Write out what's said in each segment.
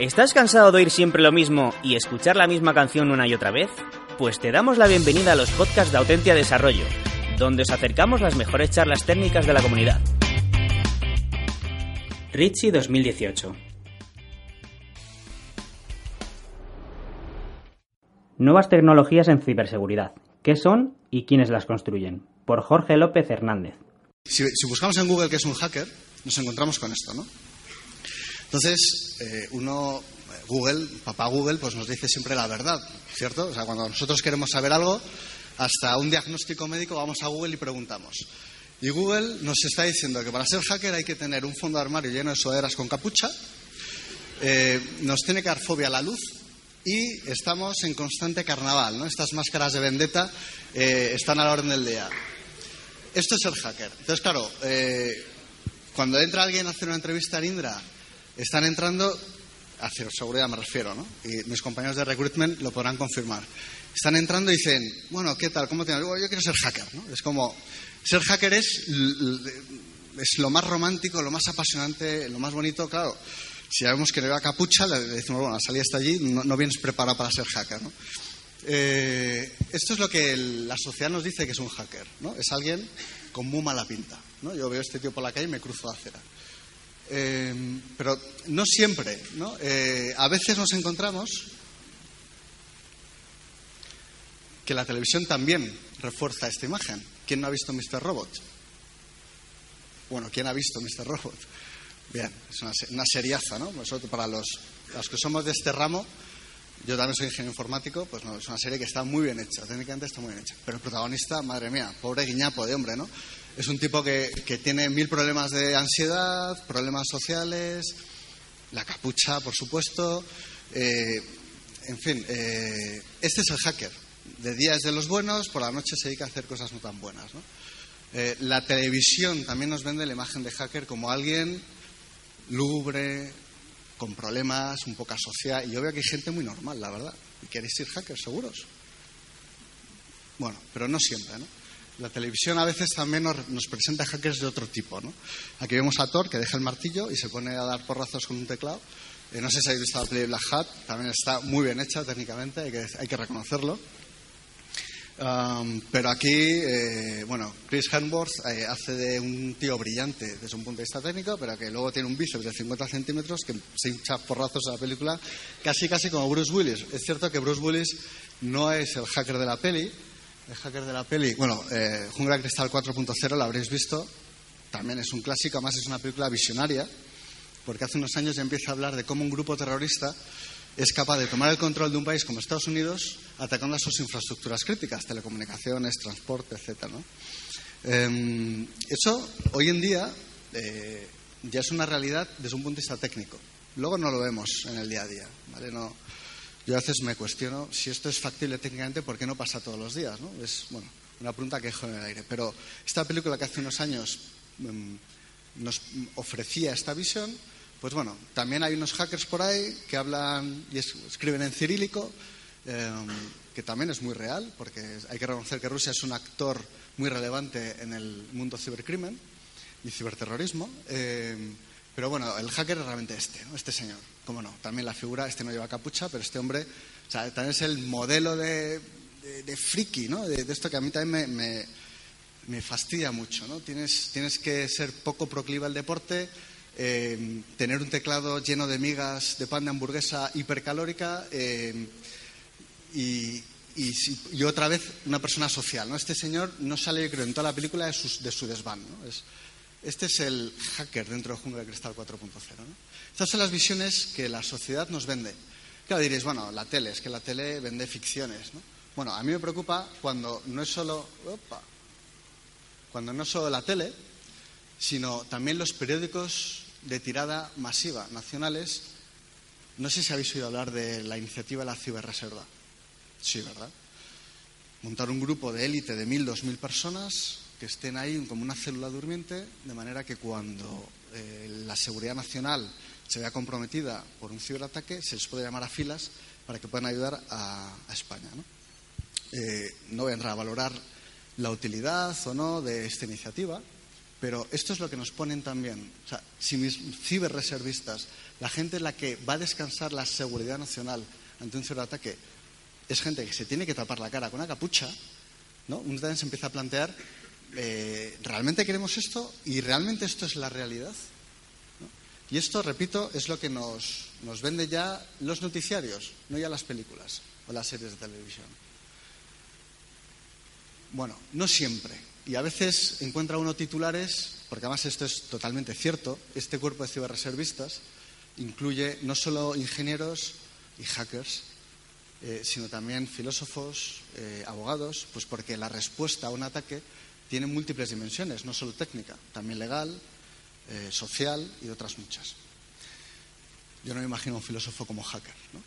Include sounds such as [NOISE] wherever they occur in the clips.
¿Estás cansado de oír siempre lo mismo y escuchar la misma canción una y otra vez? Pues te damos la bienvenida a los podcasts de Autentia Desarrollo, donde os acercamos las mejores charlas técnicas de la comunidad. Richie 2018 Nuevas tecnologías en ciberseguridad. ¿Qué son y quiénes las construyen? Por Jorge López Hernández. Si, si buscamos en Google qué es un hacker, nos encontramos con esto, ¿no? Entonces, eh, uno, Google, papá Google, pues nos dice siempre la verdad, ¿cierto? O sea, cuando nosotros queremos saber algo, hasta un diagnóstico médico vamos a Google y preguntamos. Y Google nos está diciendo que para ser hacker hay que tener un fondo de armario lleno de sudaderas con capucha, eh, nos tiene que dar fobia a la luz y estamos en constante carnaval, ¿no? Estas máscaras de vendetta eh, están a la orden del día. Esto es ser hacker. Entonces, claro, eh, cuando entra alguien a hacer una entrevista en Indra están entrando, a seguridad me refiero, ¿no? Y mis compañeros de recruitment lo podrán confirmar. Están entrando y dicen, bueno, ¿qué tal? ¿Cómo te yo quiero ser hacker, ¿no? Es como, ser hacker es, es lo más romántico, lo más apasionante, lo más bonito, claro. Si sabemos que le va capucha, le decimos, bueno, la salida está allí, no, vienes preparado para ser hacker, ¿no? Eh, esto es lo que la sociedad nos dice que es un hacker, ¿no? Es alguien con muy mala pinta, ¿no? Yo veo a este tío por la calle y me cruzo la acera. Eh, pero no siempre, ¿no? Eh, a veces nos encontramos que la televisión también refuerza esta imagen. ¿Quién no ha visto Mr. Robot? Bueno, ¿quién ha visto Mr. Robot? Bien, es una, una seriaza, ¿no? Nosotros, para los, los que somos de este ramo, yo también soy ingeniero informático, pues no, es una serie que está muy bien hecha, técnicamente está muy bien hecha. Pero el protagonista, madre mía, pobre guiñapo de hombre, ¿no? Es un tipo que, tiene mil problemas de ansiedad, problemas sociales, la capucha, por supuesto. Eh, en fin, eh, este es el hacker. De día es de los buenos, por la noche se dedica a hacer cosas no tan buenas. Eh, la televisión también nos vende la imagen de hacker como alguien lúgubre, con problemas, un poco asociado. Y yo veo que hay gente muy normal, la verdad. ¿Y queréis ser hackers seguros? Bueno, pero no siempre, ¿no? La televisión a veces también nos, presenta hackers de otro tipo. ¿no? Aquí vemos a Thor que deja el martillo y se pone a dar porrazos con un teclado. Eh, no sé si habéis visto la Play Black Hat, también está muy bien hecha técnicamente, hay que, hay que reconocerlo. Um, pero aquí, eh, bueno, Chris Hemsworth eh, hace de un tío brillante desde un punto de vista técnico, pero que luego tiene un bíceps de 50 centímetros que se hincha porrazos a la película, casi casi como Bruce Willis. Es cierto que Bruce Willis no es el hacker de la peli, el hacker de la peli, bueno, eh, Cristal 4.0 lo habréis visto, también es un clásico, además es una película visionaria, porque hace unos años ya empieza a hablar de cómo un grupo terrorista es capaz de tomar el control de un país como Estados Unidos atacando a sus infraestructuras críticas, telecomunicaciones, transporte, etc. Em, eso hoy en día eh, ya es una realidad desde un punto de vista técnico. Luego no lo vemos en el día a día. ¿vale? No, yo a veces me cuestiono si esto es factible técnicamente, ¿por qué no pasa todos los días? ¿no? Es bueno, una pregunta que dejo en el aire. Pero esta película que hace unos años mm, nos ofrecía esta visión, pues bueno, también hay unos hackers por ahí que hablan y escriben en cirílico, em, que también es muy real, porque hay que reconocer que Rusia es un actor muy relevante en el mundo cibercrimen y ciberterrorismo. Em, pero bueno, el hacker es realmente este, este señor. ¿Cómo no? También la figura, este no lleva capucha, pero este hombre, o sea, también es el modelo de, de, friki, ¿no? De, esto que a mí también me, me, fastidia mucho, ¿no? Tienes, tienes que ser poco proclive al deporte, eh, tener un teclado lleno de migas de pan de hamburguesa hipercalórica eh, y, y, otra vez una persona social, ¿no? Este señor no sale, yo creo, en toda la película de su, de su desván, ¿no? Es, este es el hacker dentro de Jungla de Cristal 4.0. Estas son las visiones que la sociedad nos vende. Claro, diréis, bueno, la tele, es que la tele vende ficciones. ¿no? Bueno, a mí me preocupa cuando no es solo, cuando no es solo la tele, sino también los periódicos de tirada masiva nacionales. No sé si habéis oído hablar de la iniciativa de la ciberreserva. Sí, ¿verdad? Montar un grupo de élite de mil, dos mil personas que estén ahí como una célula durmiente, de manera que cuando eh, la seguridad nacional se vea comprometida por un ciberataque, se les puede llamar a filas para que puedan ayudar a, España. ¿no? Eh, no voy a entrar a valorar la utilidad o no de esta iniciativa, Pero esto es lo que nos ponen también. O sea, si mis ciberreservistas, la gente en la que va a descansar la seguridad nacional ante un ciberataque, es gente que se tiene que tapar la cara con una capucha, ¿no? Uno también se empieza a plantear, eh, ¿realmente queremos esto? ¿Y realmente esto es la realidad? Y esto, repito, es lo que nos, nos vende ya los noticiarios, no ya las películas o las series de televisión. Bueno, no siempre. Y a veces encuentra uno titulares, porque además esto es totalmente cierto, este cuerpo de ciberreservistas incluye no solo ingenieros y hackers, eh, sino también filósofos, eh, abogados, pues porque la respuesta a un ataque tiene múltiples dimensiones, no solo técnica, también legal, eh, social y otras muchas. Yo no me imagino un filósofo como hacker, ¿no?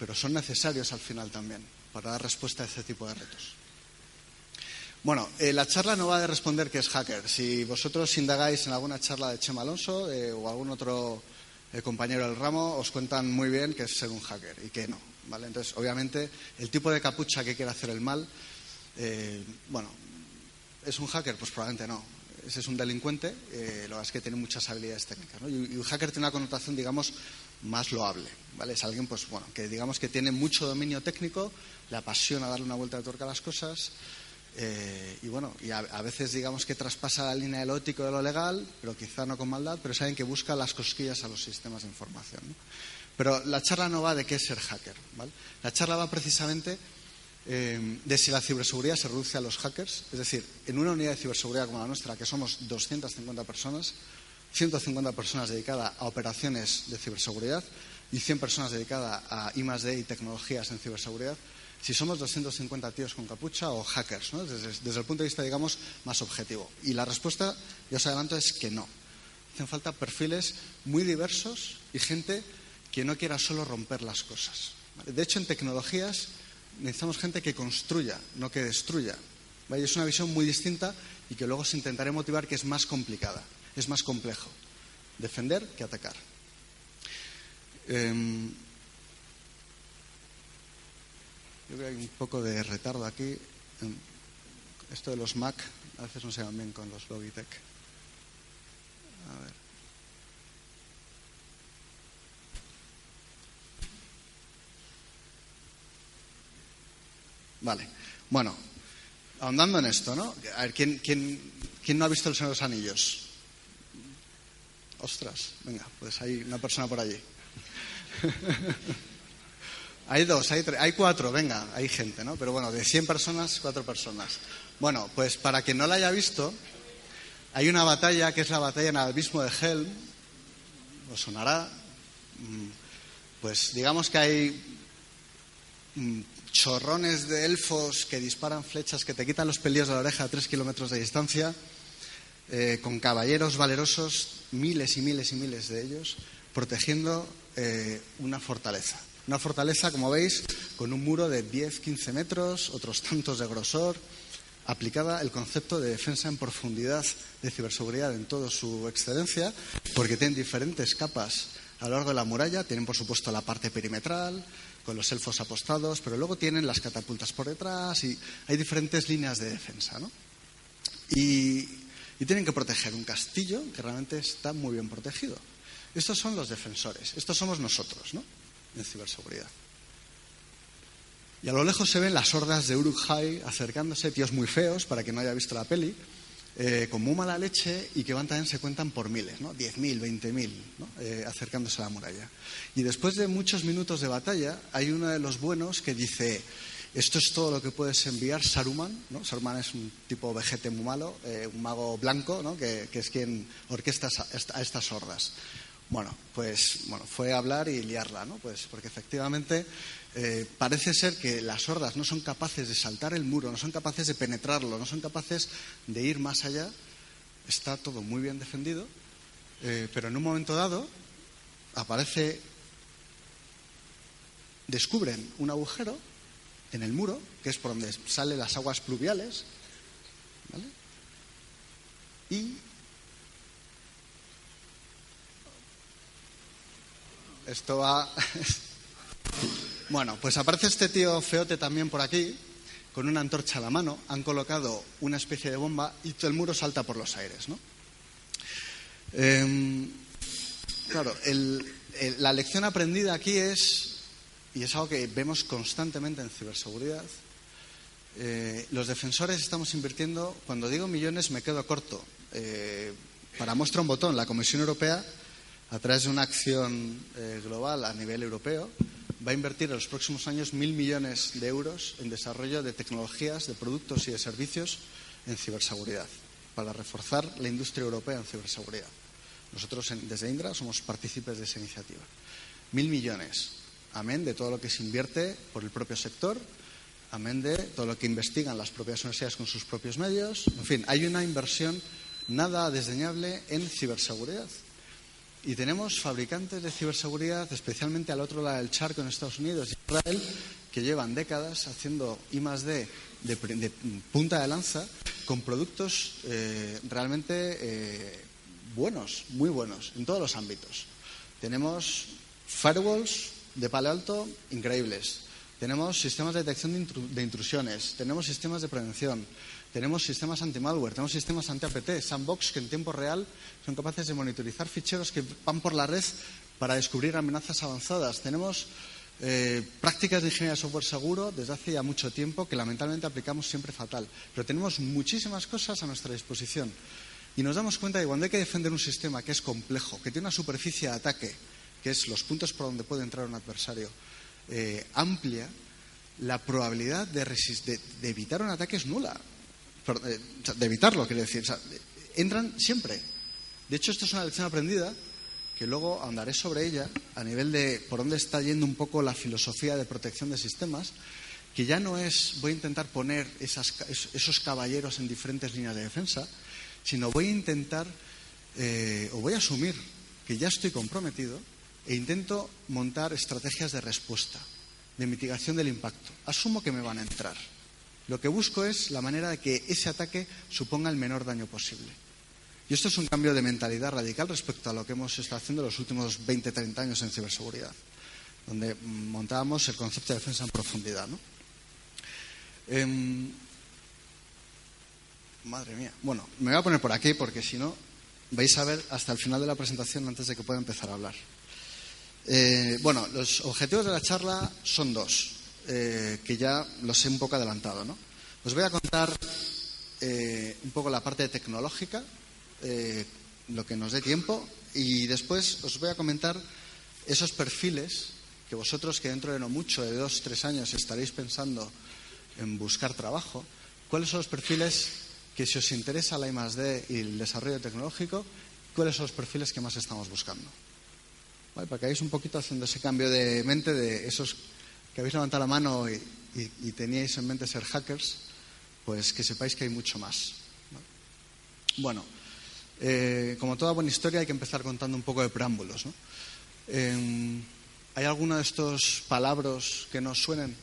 pero son necesarios al final también para dar respuesta a este tipo de retos. Bueno, eh, la charla no va de responder qué es hacker. Si vosotros indagáis en alguna charla de Chema Alonso eh, o algún otro compañero del ramo, os cuentan muy bien qué es ser un hacker y qué no. ¿vale? Entonces, obviamente, el tipo de capucha que quiere hacer el mal, bueno, ¿es un hacker? Pues probablemente no. Ese es un delincuente, lo que es que tiene muchas habilidades técnicas. ¿no? Y, un hacker tiene una connotación, digamos, más loable. ¿vale? Es alguien, pues, bueno, que digamos que tiene mucho dominio técnico, le apasiona darle una vuelta de tuerca a las cosas eh, y bueno, y a, veces digamos que traspasa la línea de lo ético de lo legal, pero quizá no con maldad, pero saben que busca las cosquillas a los sistemas de información. Pero la charla no va de qué es ser hacker. La charla va precisamente eh, de si la ciberseguridad se reduce a los hackers. Es decir, en una unidad de ciberseguridad como la nuestra, que somos 250 personas, 150 personas dedicadas a operaciones de ciberseguridad y 100 personas dedicadas a I+D y tecnologías en ciberseguridad, si somos 250 tíos con capucha o hackers, ¿no? desde, el punto de vista, digamos, más objetivo. Y la respuesta, ya os adelanto, es que no. Hacen falta perfiles muy diversos y gente que no quiera solo romper las cosas. De hecho, en tecnologías necesitamos gente que construya, no que destruya. Es una visión muy distinta y que luego se intentaré motivar que es más complicada, es más complejo defender que atacar. Em, yo creo que hay un poco de retardo aquí. Esto de los Mac a veces no se van bien con los Logitech. A ver. Vale. Bueno, ahondando en esto, ¿no? A ver, ¿quién, quién, quién no ha visto el Señor de los Anillos? Ostras, venga, pues hay una persona por allí. [LAUGHS] Hay dos, hay tres, hay cuatro, venga, hay gente, ¿no? Pero bueno, de 100 personas, cuatro personas. Bueno, pues para quien no la haya visto, hay una batalla que es la batalla en el abismo de Helm, os sonará. Mm, pues digamos que hay mm, chorrones de elfos que disparan flechas que te quitan los pelillos de la oreja a tres kilómetros de distancia, eh, con caballeros valerosos, miles y miles y miles de ellos, protegiendo eh, una fortaleza. Una fortaleza, como veis, con un muro de 10-15 metros, otros tantos de grosor, aplicada el concepto de defensa en profundidad de ciberseguridad en toda su excelencia, porque tienen diferentes capas a lo largo de la muralla. Tienen, por supuesto, la parte perimetral, con los elfos apostados, pero luego tienen las catapultas por detrás y hay diferentes líneas de defensa. ¿no? Y, tienen que proteger un castillo que realmente está muy bien protegido. Estos son los defensores, estos somos nosotros, ¿no? en ciberseguridad. Y a lo lejos se ven las hordas de uruk acercándose, tíos muy feos, para que no haya visto la peli, eh, con muy mala leche y que van también se cuentan por miles, ¿no? 10.000, 20.000, ¿no? Eh, acercándose a la muralla. Y después de muchos minutos de batalla, hay uno de los buenos que dice, esto es todo lo que puedes enviar Saruman, ¿no? Saruman es un tipo vejete muy malo, eh, un mago blanco, ¿no? que, es quien orquesta a estas hordas. Bueno, pues bueno, fue hablar y liarla, ¿no? Pues porque efectivamente eh, parece ser que las hordas no son capaces de saltar el muro, no son capaces de penetrarlo, no son capaces de ir más allá. Está todo muy bien defendido, eh, pero en un momento dado aparece, descubren un agujero en el muro, que es por donde salen las aguas pluviales, ¿vale? Y Esto va. [LAUGHS] bueno, pues aparece este tío feote también por aquí, con una antorcha a la mano. Han colocado una especie de bomba y todo el muro salta por los aires, ¿no? Em, claro, la lección aprendida aquí es, y es algo que vemos constantemente en ciberseguridad, eh, los defensores estamos invirtiendo, cuando digo millones me quedo corto. Eh, para muestra un botón, la Comisión Europea, a través de una acción eh, global a nivel europeo, va a invertir en los próximos años mil millones de euros en desarrollo de tecnologías, de productos y de servicios en ciberseguridad, para reforzar la industria europea en ciberseguridad. Nosotros desde Indra somos partícipes de esa iniciativa. Mil millones, amén de todo lo que se invierte por el propio sector amén de todo lo que investigan las propias universidades con sus propios medios. En fin, hay una inversión nada desdeñable en ciberseguridad. Y tenemos fabricantes de ciberseguridad, especialmente al otro lado del charco en Estados Unidos y Israel, que llevan décadas haciendo I de, de, punta de lanza con productos eh, realmente eh, buenos, muy buenos, en todos los ámbitos. Tenemos firewalls de palo alto increíbles. Tenemos sistemas de detección de intrusiones, tenemos sistemas de prevención, tenemos sistemas anti-malware, tenemos sistemas anti-APT, sandbox que en tiempo real son capaces de monitorizar ficheros que van por la red para descubrir amenazas avanzadas. Tenemos eh, prácticas de ingeniería de software seguro desde hace ya mucho tiempo que lamentablemente aplicamos siempre fatal. Pero tenemos muchísimas cosas a nuestra disposición. Y nos damos cuenta de que cuando hay que defender un sistema que es complejo, que tiene una superficie de ataque, que es los puntos por donde puede entrar un adversario, eh, amplia, la probabilidad de, evitar un ataque es nula. Eh, de evitarlo, quiero decir. entran siempre. De hecho, esto es una lección aprendida que luego ahondaré sobre ella a nivel de por dónde está yendo un poco la filosofía de protección de sistemas, que ya no es voy a intentar poner esos caballeros en diferentes líneas de defensa, sino voy a intentar eh, o voy a asumir que ya estoy comprometido e intento montar estrategias de respuesta, de mitigación del impacto. Asumo que me van a entrar. Lo que busco es la manera de que ese ataque suponga el menor daño posible. Y esto es un cambio de mentalidad radical respecto a lo que hemos estado haciendo los últimos 20, 30 años en ciberseguridad, donde montábamos el concepto de defensa en profundidad. Em, madre mía. Bueno, me voy a poner por aquí porque si no vais a ver hasta el final de la presentación antes de que pueda empezar a hablar. Eh, bueno, los objetivos de la charla son dos, eh, que ya los he un poco adelantado. ¿no? Os voy a contar eh, un poco la parte tecnológica, lo que nos dé tiempo, y después os voy a comentar esos perfiles que vosotros, que dentro de no mucho, de dos, tres años, estaréis pensando en buscar trabajo, cuáles son los perfiles que, si os interesa la I+D y el desarrollo tecnológico, cuáles son los perfiles que más estamos buscando. Para que hagáis un poquito haciendo ese cambio de mente de esos que habéis levantado la mano y, teníais en mente ser hackers, pues que sepáis que hay mucho más. Bueno, eh, como toda buena historia hay que empezar contando un poco de preámbulos. Em, ¿Hay alguno de estos palabras que nos suenen?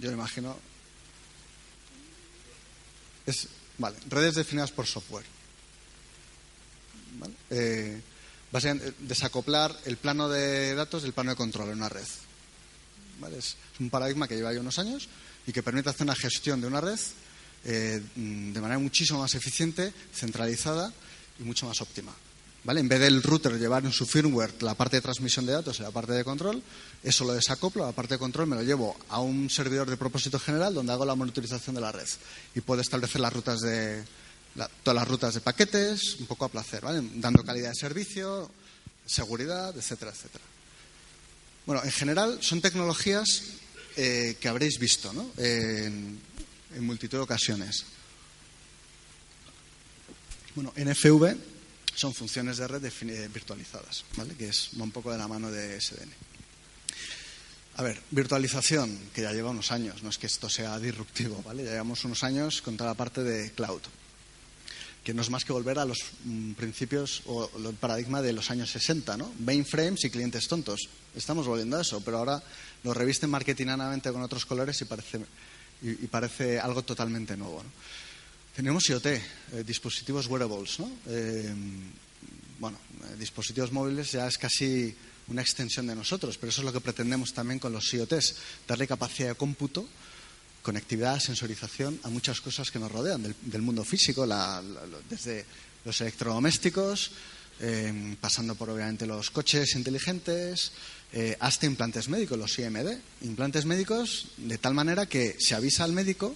Yo imagino. Vale, redes definidas por software. ¿Vale? Eh, desacoplar el plano de datos del plano de control en una red. Es un paradigma que lleva ya unos años y que permite hacer una gestión de una red eh, de manera muchísimo más eficiente, centralizada y mucho más óptima. ¿Vale? En vez del router llevar en su firmware la parte de transmisión de datos y la parte de control, eso lo desacoplo, la parte de control me lo llevo a un servidor de propósito general donde hago la monitorización de la red y puedo establecer las rutas de, todas las rutas de paquetes, un poco a placer, dando calidad de servicio, seguridad, etcétera, etcétera. Bueno, en general son tecnologías eh, que habréis visto en, multitud de ocasiones. Bueno, NFV son funciones de red eh, virtualizadas, ¿vale? que es un poco de la mano de SDN. A ver, virtualización, que ya lleva unos años, no es que esto sea disruptivo, ¿vale? Ya llevamos unos años con toda la parte de cloud que no es más que volver a los mm, principios o el paradigma de los años 60, ¿no? Mainframes y clientes tontos. Estamos volviendo a eso, pero ahora lo revisten marketinganamente con otros colores y parece, y, parece algo totalmente nuevo. Tenemos IoT, eh, dispositivos wearables, ¿no? Eh, bueno, eh, dispositivos móviles ya es casi una extensión de nosotros, pero eso es lo que pretendemos también con los IoTs, darle capacidad de cómputo conectividad, sensorización a muchas cosas que nos rodean del, mundo físico, desde los electrodomésticos, eh, pasando por obviamente los coches inteligentes, eh, hasta implantes médicos, los IMD. Implantes médicos de tal manera que se avisa al médico,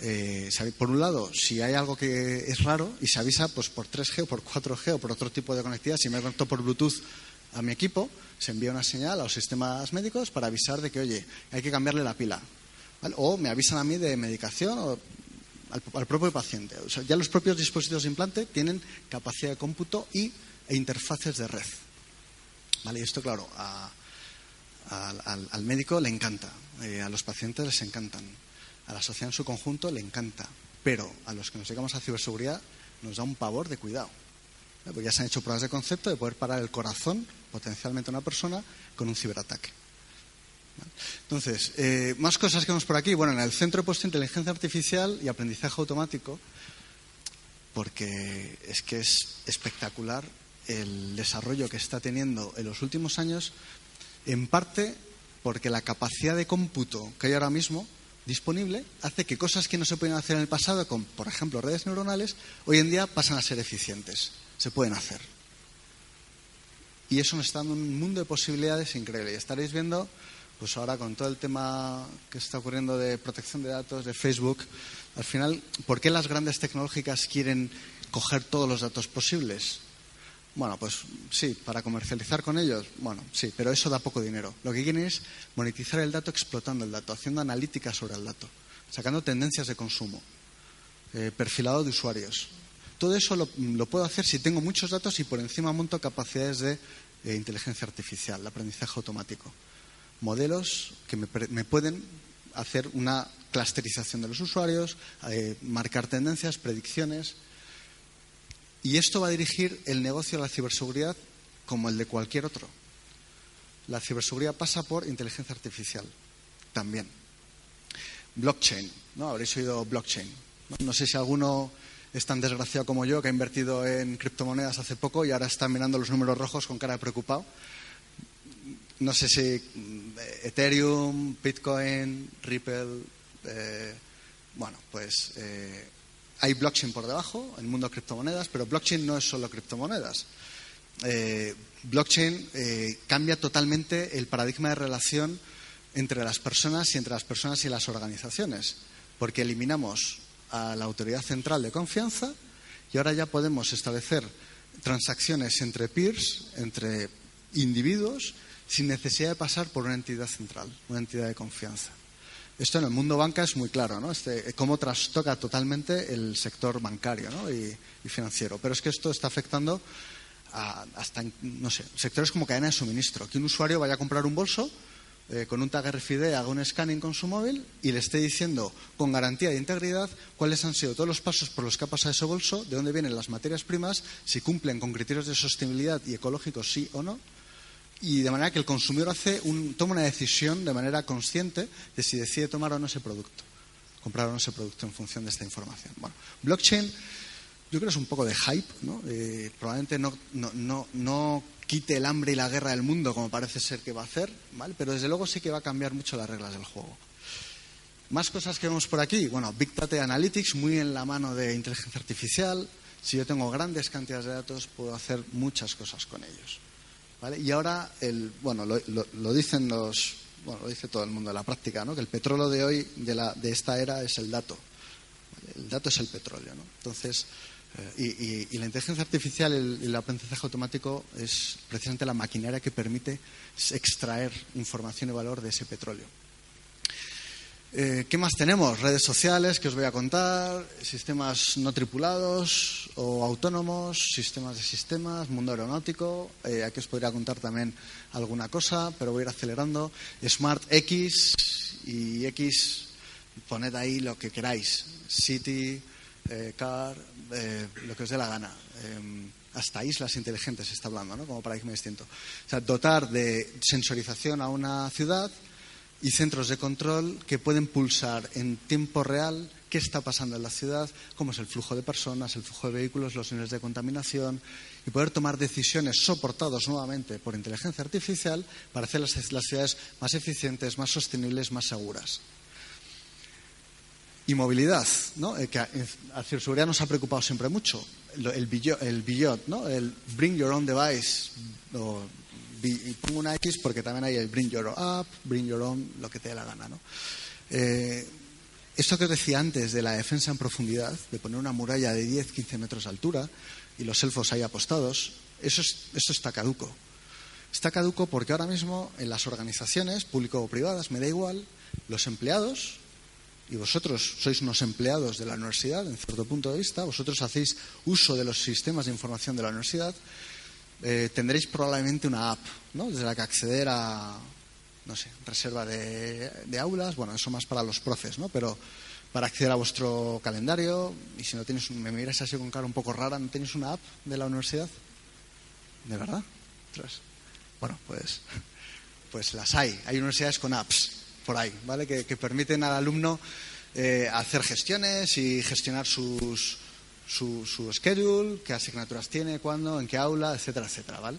eh, por un lado, si hay algo que es raro y se avisa pues, por 3G o por 4G o por otro tipo de conectividad. Si me conecto por Bluetooth a mi equipo, se envía una señal a los sistemas médicos para avisar de que, oye, hay que cambiarle la pila. O me avisan a mí de medicación o al, propio paciente. O sea, ya los propios dispositivos de implante tienen capacidad de cómputo y, e interfaces de red. ¿Vale? Y esto, claro, al, médico le encanta, eh, a los pacientes les encantan, a la sociedad en su conjunto le encanta, pero a los que nos dedicamos a ciberseguridad nos da un pavor de cuidado. Porque ya se han hecho pruebas de concepto de poder parar el corazón potencialmente a una persona con un ciberataque. Entonces, eh, más cosas que vemos por aquí. Bueno, en el centro he puesto inteligencia artificial y aprendizaje automático, porque es que es espectacular el desarrollo que está teniendo en los últimos años, en parte porque la capacidad de cómputo que hay ahora mismo disponible hace que cosas que no se pueden hacer en el pasado, como por ejemplo redes neuronales, hoy en día pasan a ser eficientes, se pueden hacer. Y eso nos está dando un mundo de posibilidades increíble. Y estaréis viendo pues ahora con todo el tema que está ocurriendo de protección de datos, de Facebook, al final, ¿por qué las grandes tecnológicas quieren coger todos los datos posibles? Bueno, pues sí, para comercializar con ellos, bueno, sí, pero eso da poco dinero. Lo que quieren es monetizar el dato explotando el dato, haciendo analítica sobre el dato, sacando tendencias de consumo, eh, perfilado de usuarios. Todo eso lo, puedo hacer si tengo muchos datos y por encima monto capacidades de eh, inteligencia artificial, aprendizaje automático modelos que me, pueden hacer una clusterización de los usuarios, eh, marcar tendencias, predicciones. Y esto va a dirigir el negocio de la ciberseguridad como el de cualquier otro. La ciberseguridad pasa por inteligencia artificial también. Blockchain, ¿no? Habréis oído blockchain. No sé si alguno es tan desgraciado como yo que ha invertido en criptomonedas hace poco y ahora está mirando los números rojos con cara de preocupado no sé si mm, Ethereum, Bitcoin, Ripple, eh, bueno, pues eh, hay blockchain por debajo, el mundo de criptomonedas, pero blockchain no es solo criptomonedas. Eh, blockchain cambia totalmente el paradigma de relación entre las personas y entre las personas y las organizaciones, porque eliminamos a la autoridad central de confianza y ahora ya podemos establecer transacciones entre peers, entre individuos, sin necesidad de pasar por una entidad central, una entidad de confianza. Esto en el mundo banca es muy claro, ¿no? Este, cómo trastoca totalmente el sector bancario y, financiero. Pero es que esto está afectando a, hasta, no sé, sectores como cadena de suministro. Que un usuario vaya a comprar un bolso eh, con un tag RFID, haga un scanning con su móvil y le esté diciendo con garantía de integridad cuáles han sido todos los pasos por los que ha pasado ese bolso, de dónde vienen las materias primas, si cumplen con criterios de sostenibilidad y ecológicos sí o no y de manera que el consumidor hace toma una decisión de manera consciente de si decide tomar o no ese producto, comprar o no ese producto en función de esta información. Blockchain yo creo que es un poco de hype, ¿no? Eh, probablemente no, no, no, quite el hambre y la guerra del mundo como parece ser que va a hacer, ¿vale? pero desde luego sí que va a cambiar mucho las reglas del juego. Más cosas que vemos por aquí. Bueno, Big Data Analytics, muy en la mano de inteligencia artificial. Si yo tengo grandes cantidades de datos, puedo hacer muchas cosas con ellos. Y ahora, el, bueno, lo, dicen los, bueno, lo dice todo el mundo de la práctica, ¿no? Que el petróleo de hoy, de, la, de esta era, es el dato. El dato es el petróleo, ¿no? Entonces, eh, y, la inteligencia artificial y el, aprendizaje automático es precisamente la maquinaria que permite extraer información y valor de ese petróleo. Eh, ¿Qué más tenemos? Redes sociales, que os voy a contar, sistemas no tripulados o autónomos, sistemas de sistemas, mundo aeronáutico. Eh, aquí os podría contar también alguna cosa, pero voy a ir acelerando. Smart X y X, poned ahí lo que queráis. City, eh, Car, lo que os dé la gana. Hasta islas inteligentes se está hablando, ¿no? Como paradigma distinto. O sea, dotar de sensorización a una ciudad y centros de control que pueden pulsar en tiempo real qué está pasando en la ciudad, cómo es el flujo de personas, el flujo de vehículos, los niveles de contaminación y poder tomar decisiones soportados nuevamente por inteligencia artificial para hacer las, ciudades más eficientes, más sostenibles, más seguras. Y movilidad, ¿no? Eh, que a, ciberseguridad nos ha preocupado siempre mucho. el billot, ¿no? El bring your own device, y pongo una X porque también hay el bring your app, bring your own, lo que te dé la gana, ¿no? Eh, esto que os decía antes de la defensa en profundidad, de poner una muralla de 10-15 metros de altura y los elfos ahí apostados, eso, eso está caduco. Está caduco porque ahora mismo en las organizaciones, público o privadas, me da igual, los empleados, y vosotros sois unos empleados de la universidad, en cierto punto de vista, vosotros hacéis uso de los sistemas de información de la universidad, eh, tendréis probablemente una app, ¿no? Desde la que acceder a, no sé, reserva de, aulas, bueno, eso más para los profes, ¿no? Pero para acceder a vuestro calendario, y si no tienes, me miras así con cara un poco rara, ¿no tenéis una app de la universidad? ¿De verdad? Bueno, pues, pues las hay. Hay universidades con apps por ahí, ¿vale? Que, permiten al alumno eh, hacer gestiones y gestionar sus, su, su schedule, qué asignaturas tiene, cuándo, en qué aula, etcétera, etcétera, ¿vale?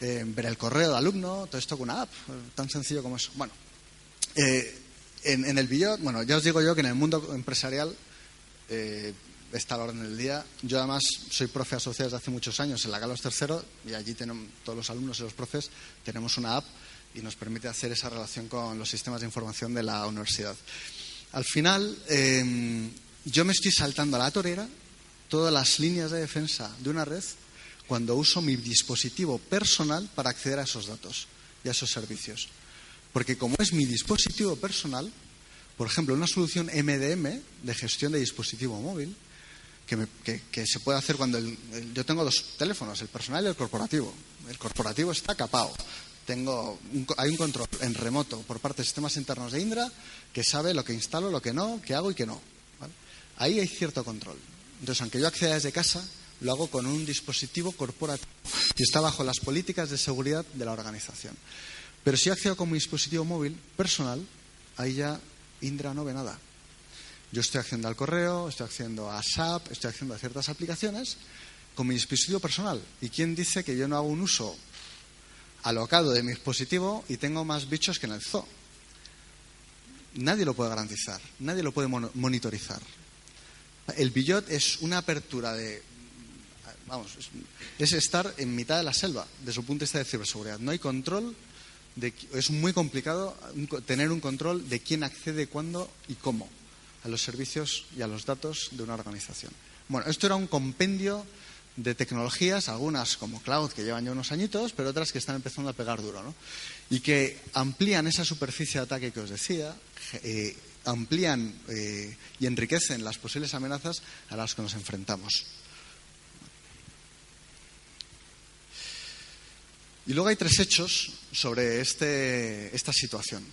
Eh, ver el correo de alumno, todo esto con una app, tan sencillo como eso. Bueno, eh, en, el Billot, bueno, ya os digo yo que en el mundo empresarial eh, está la orden del día. Yo además soy profe asociado desde hace muchos años en la Galos Tercero y allí tenemos, todos los alumnos y los profes tenemos una app y nos permite hacer esa relación con los sistemas de información de la universidad. Al final, yo me estoy saltando a la torera todas las líneas de defensa de una red cuando uso mi dispositivo personal para acceder a esos datos y a esos servicios. Porque como es mi dispositivo personal, por ejemplo, una solución MDM de gestión de dispositivo móvil, que, se puede hacer cuando yo tengo dos teléfonos, el personal y el corporativo. El corporativo está capado. Tengo hay un control en remoto por parte de sistemas internos de Indra que sabe lo que instalo, lo que no, qué hago y qué no. Ahí hay cierto control. Entonces, aunque yo acceda desde casa, lo hago con un dispositivo corporativo y está bajo las políticas de seguridad de la organización. Pero si accedo con mi dispositivo móvil personal, ahí ya Indra no ve nada. Yo estoy accediendo al correo, estoy accediendo a SAP, estoy accediendo a ciertas aplicaciones con mi dispositivo personal. ¿Y quién dice que yo no hago un uso alocado de mi dispositivo y tengo más bichos que en el zoo? Nadie lo puede garantizar, nadie lo puede monitorizar. El billot es una apertura de vamos, es, estar en mitad de la selva desde el punto de vista de ciberseguridad. No hay control, de, es muy complicado tener un control de quién accede, cuándo y cómo a los servicios y a los datos de una organización. Bueno, esto era un compendio de tecnologías, algunas como cloud, que llevan ya unos añitos, pero otras que están empezando a pegar duro, ¿no? Y que amplían esa superficie de ataque que os decía, eh, amplían eh, y enriquecen las posibles amenazas a las que nos enfrentamos. Y luego hay tres hechos sobre este, esta situación.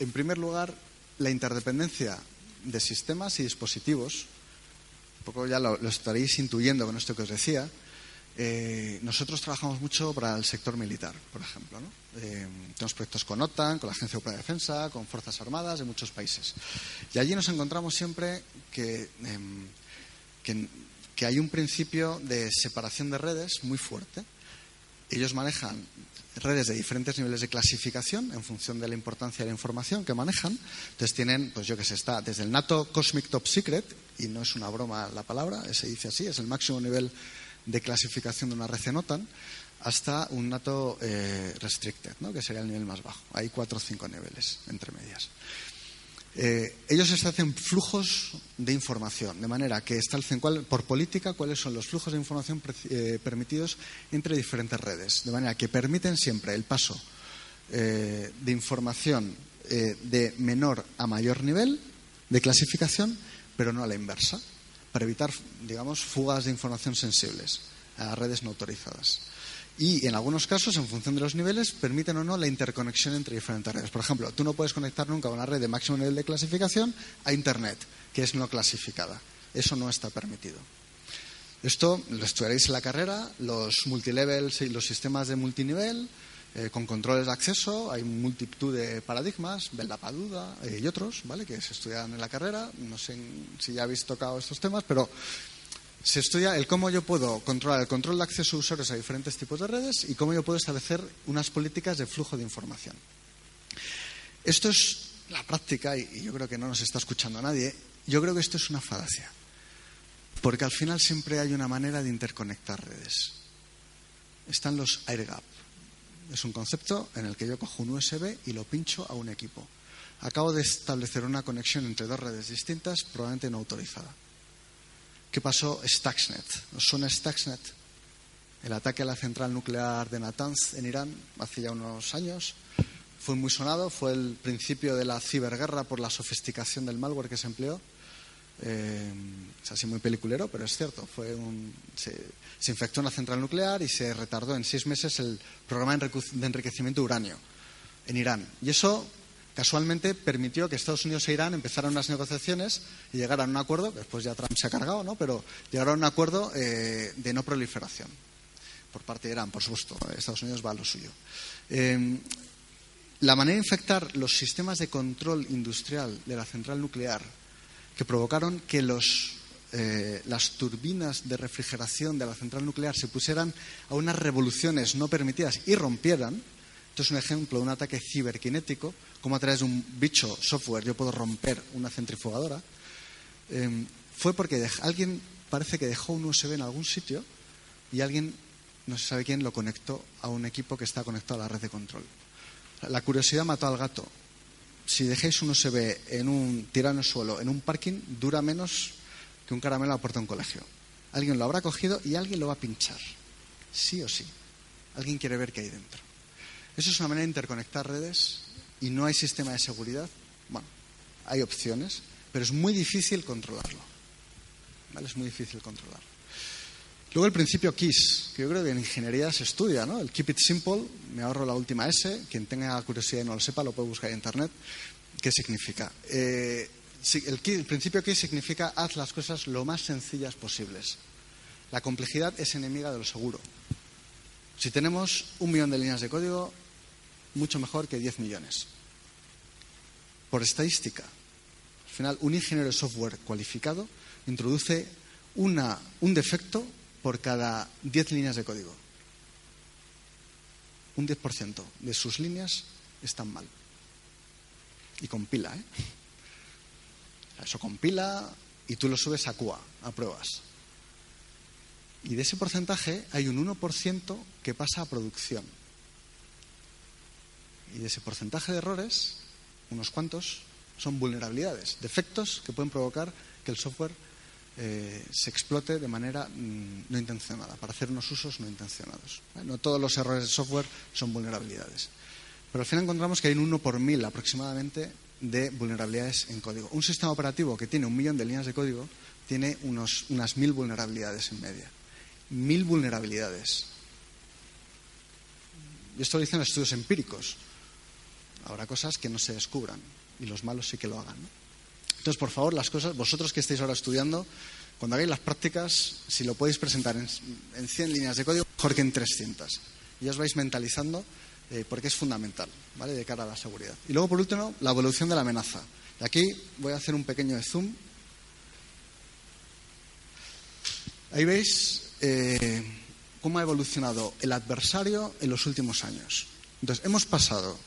En primer lugar, la interdependencia de sistemas y dispositivos. Un poco ya lo, estaréis intuyendo con esto que os decía. Eh, nosotros trabajamos mucho para el sector militar, por ejemplo. Eh, tenemos proyectos con OTAN, con la Agencia Europea de Defensa, con Fuerzas Armadas de muchos países. Y allí nos encontramos siempre que, em, que, que hay un principio de separación de redes muy fuerte ellos manejan redes de diferentes niveles de clasificación en función de la importancia de la información que manejan. Entonces tienen, pues yo que sé, está desde el NATO Cosmic Top Secret, y no es una broma la palabra, se dice así, es el máximo nivel de clasificación de una red en OTAN, hasta un NATO eh, Restricted, ¿no? que sería el nivel más bajo. Hay cuatro o cinco niveles entre medias. Eh, ellos establecen flujos de información, de manera que establecen por política cuáles son los flujos de información eh, permitidos entre diferentes redes, de manera que permiten siempre el paso eh, de información de menor a mayor nivel de clasificación, pero no a la inversa, para evitar, digamos, fugas de información sensibles a redes no autorizadas y en algunos casos, en función de los niveles, permiten o no la interconexión entre diferentes redes. Por ejemplo, tú no puedes conectar nunca una red de máximo nivel de clasificación a Internet, que es no clasificada. Eso no está permitido. Esto lo estudiaréis en la carrera, los multilevels y los sistemas de multinivel, eh, con controles de acceso, hay multitud de paradigmas, Bella Paduda eh, y otros, ¿vale? que se estudian en la carrera. No sé si ya habéis tocado estos temas, pero se estudia el cómo yo puedo controlar el control de acceso de usuarios a diferentes tipos de redes y cómo yo puedo establecer unas políticas de flujo de información. Esto es la práctica y yo creo que no nos está escuchando nadie. Yo creo que esto es una falacia. Porque al final siempre hay una manera de interconectar redes. Están los air gap. Es un concepto en el que yo cojo un USB y lo pincho a un equipo. Acabo de establecer una conexión entre dos redes distintas, probablemente no autorizada. ¿Qué pasó? Stuxnet. ¿Os suena Stuxnet? El ataque a la central nuclear de Natanz en Irán hace ya unos años fue muy sonado, fue el principio de la ciberguerra por la sofisticación del malware que se empleó. Eh, es así muy peliculero, pero es cierto. Fue un, se, infectó una central nuclear y se retardó en seis meses el programa de enriquecimiento de uranio en Irán. Y eso casualmente permitió que Estados Unidos e Irán empezaran unas negociaciones y llegaran a un acuerdo, después ya Trump se ha cargado, ¿no? pero llegaron a un acuerdo eh, de no proliferación por parte de Irán, por supuesto. Estados Unidos va a lo suyo. Eh, la manera de infectar los sistemas de control industrial de la central nuclear que provocaron que eh, las turbinas de refrigeración de la central nuclear se pusieran a unas revoluciones no permitidas y rompieran. Esto es un ejemplo de un ataque ciberkinético, como a través de un bicho software yo puedo romper una centrifugadora. Em, fue porque alguien parece que dejó un USB en algún sitio y alguien, no se sabe quién, lo conectó a un equipo que está conectado a la red de control. La curiosidad mató al gato. Si dejáis un USB en un tirano en el suelo, en un parking, dura menos que un caramelo a la puerta de un colegio. Alguien lo habrá cogido y alguien lo va a pinchar. Sí o sí. Alguien quiere ver qué hay dentro. Eso es una manera de interconectar redes y no hay sistema de seguridad. Bueno, hay opciones, pero es muy difícil controlarlo. ¿Vale? Es muy difícil controlarlo. Luego el principio KISS, que yo creo que en ingeniería se estudia, ¿no? El Keep It Simple, me ahorro la última S, quien tenga curiosidad y no lo sepa lo puede buscar en Internet. ¿Qué significa? Eh, el, principio KISS significa haz las cosas lo más sencillas posibles. La complejidad es enemiga de lo seguro. Si tenemos un millón de líneas de código, mucho mejor que 10 millones. Por estadística, al final, un ingeniero de software cualificado introduce una, un defecto por cada 10 líneas de código. Un 10% de sus líneas están mal. Y compila, ¿eh? Eso compila y tú lo subes a QA, a pruebas. Y de ese porcentaje hay un 1% que pasa a producción. Y de ese porcentaje de errores, unos cuantos son vulnerabilidades, defectos que pueden provocar que el software eh, se explote de manera mm, no intencionada, para hacer unos usos no intencionados. No todos los errores de software son vulnerabilidades. Pero al final encontramos que hay un 1 por mil aproximadamente de vulnerabilidades en código. Un sistema operativo que tiene un millón de líneas de código tiene unos, unas mil vulnerabilidades en media. Mil vulnerabilidades. Y esto lo dicen estudios empíricos. Habrá cosas que no se descubran y los malos sí que lo hagan. Entonces, por favor, las cosas, vosotros que estáis ahora estudiando, cuando hagáis las prácticas, si lo podéis presentar en, 100 líneas de código, mejor que en 300. Y os vais mentalizando eh, porque es fundamental, ¿vale? De cara a la seguridad. Y luego, por último, la evolución de la amenaza. Y aquí voy a hacer un pequeño zoom. Ahí veis eh, cómo ha evolucionado el adversario en los últimos años. Entonces, hemos pasado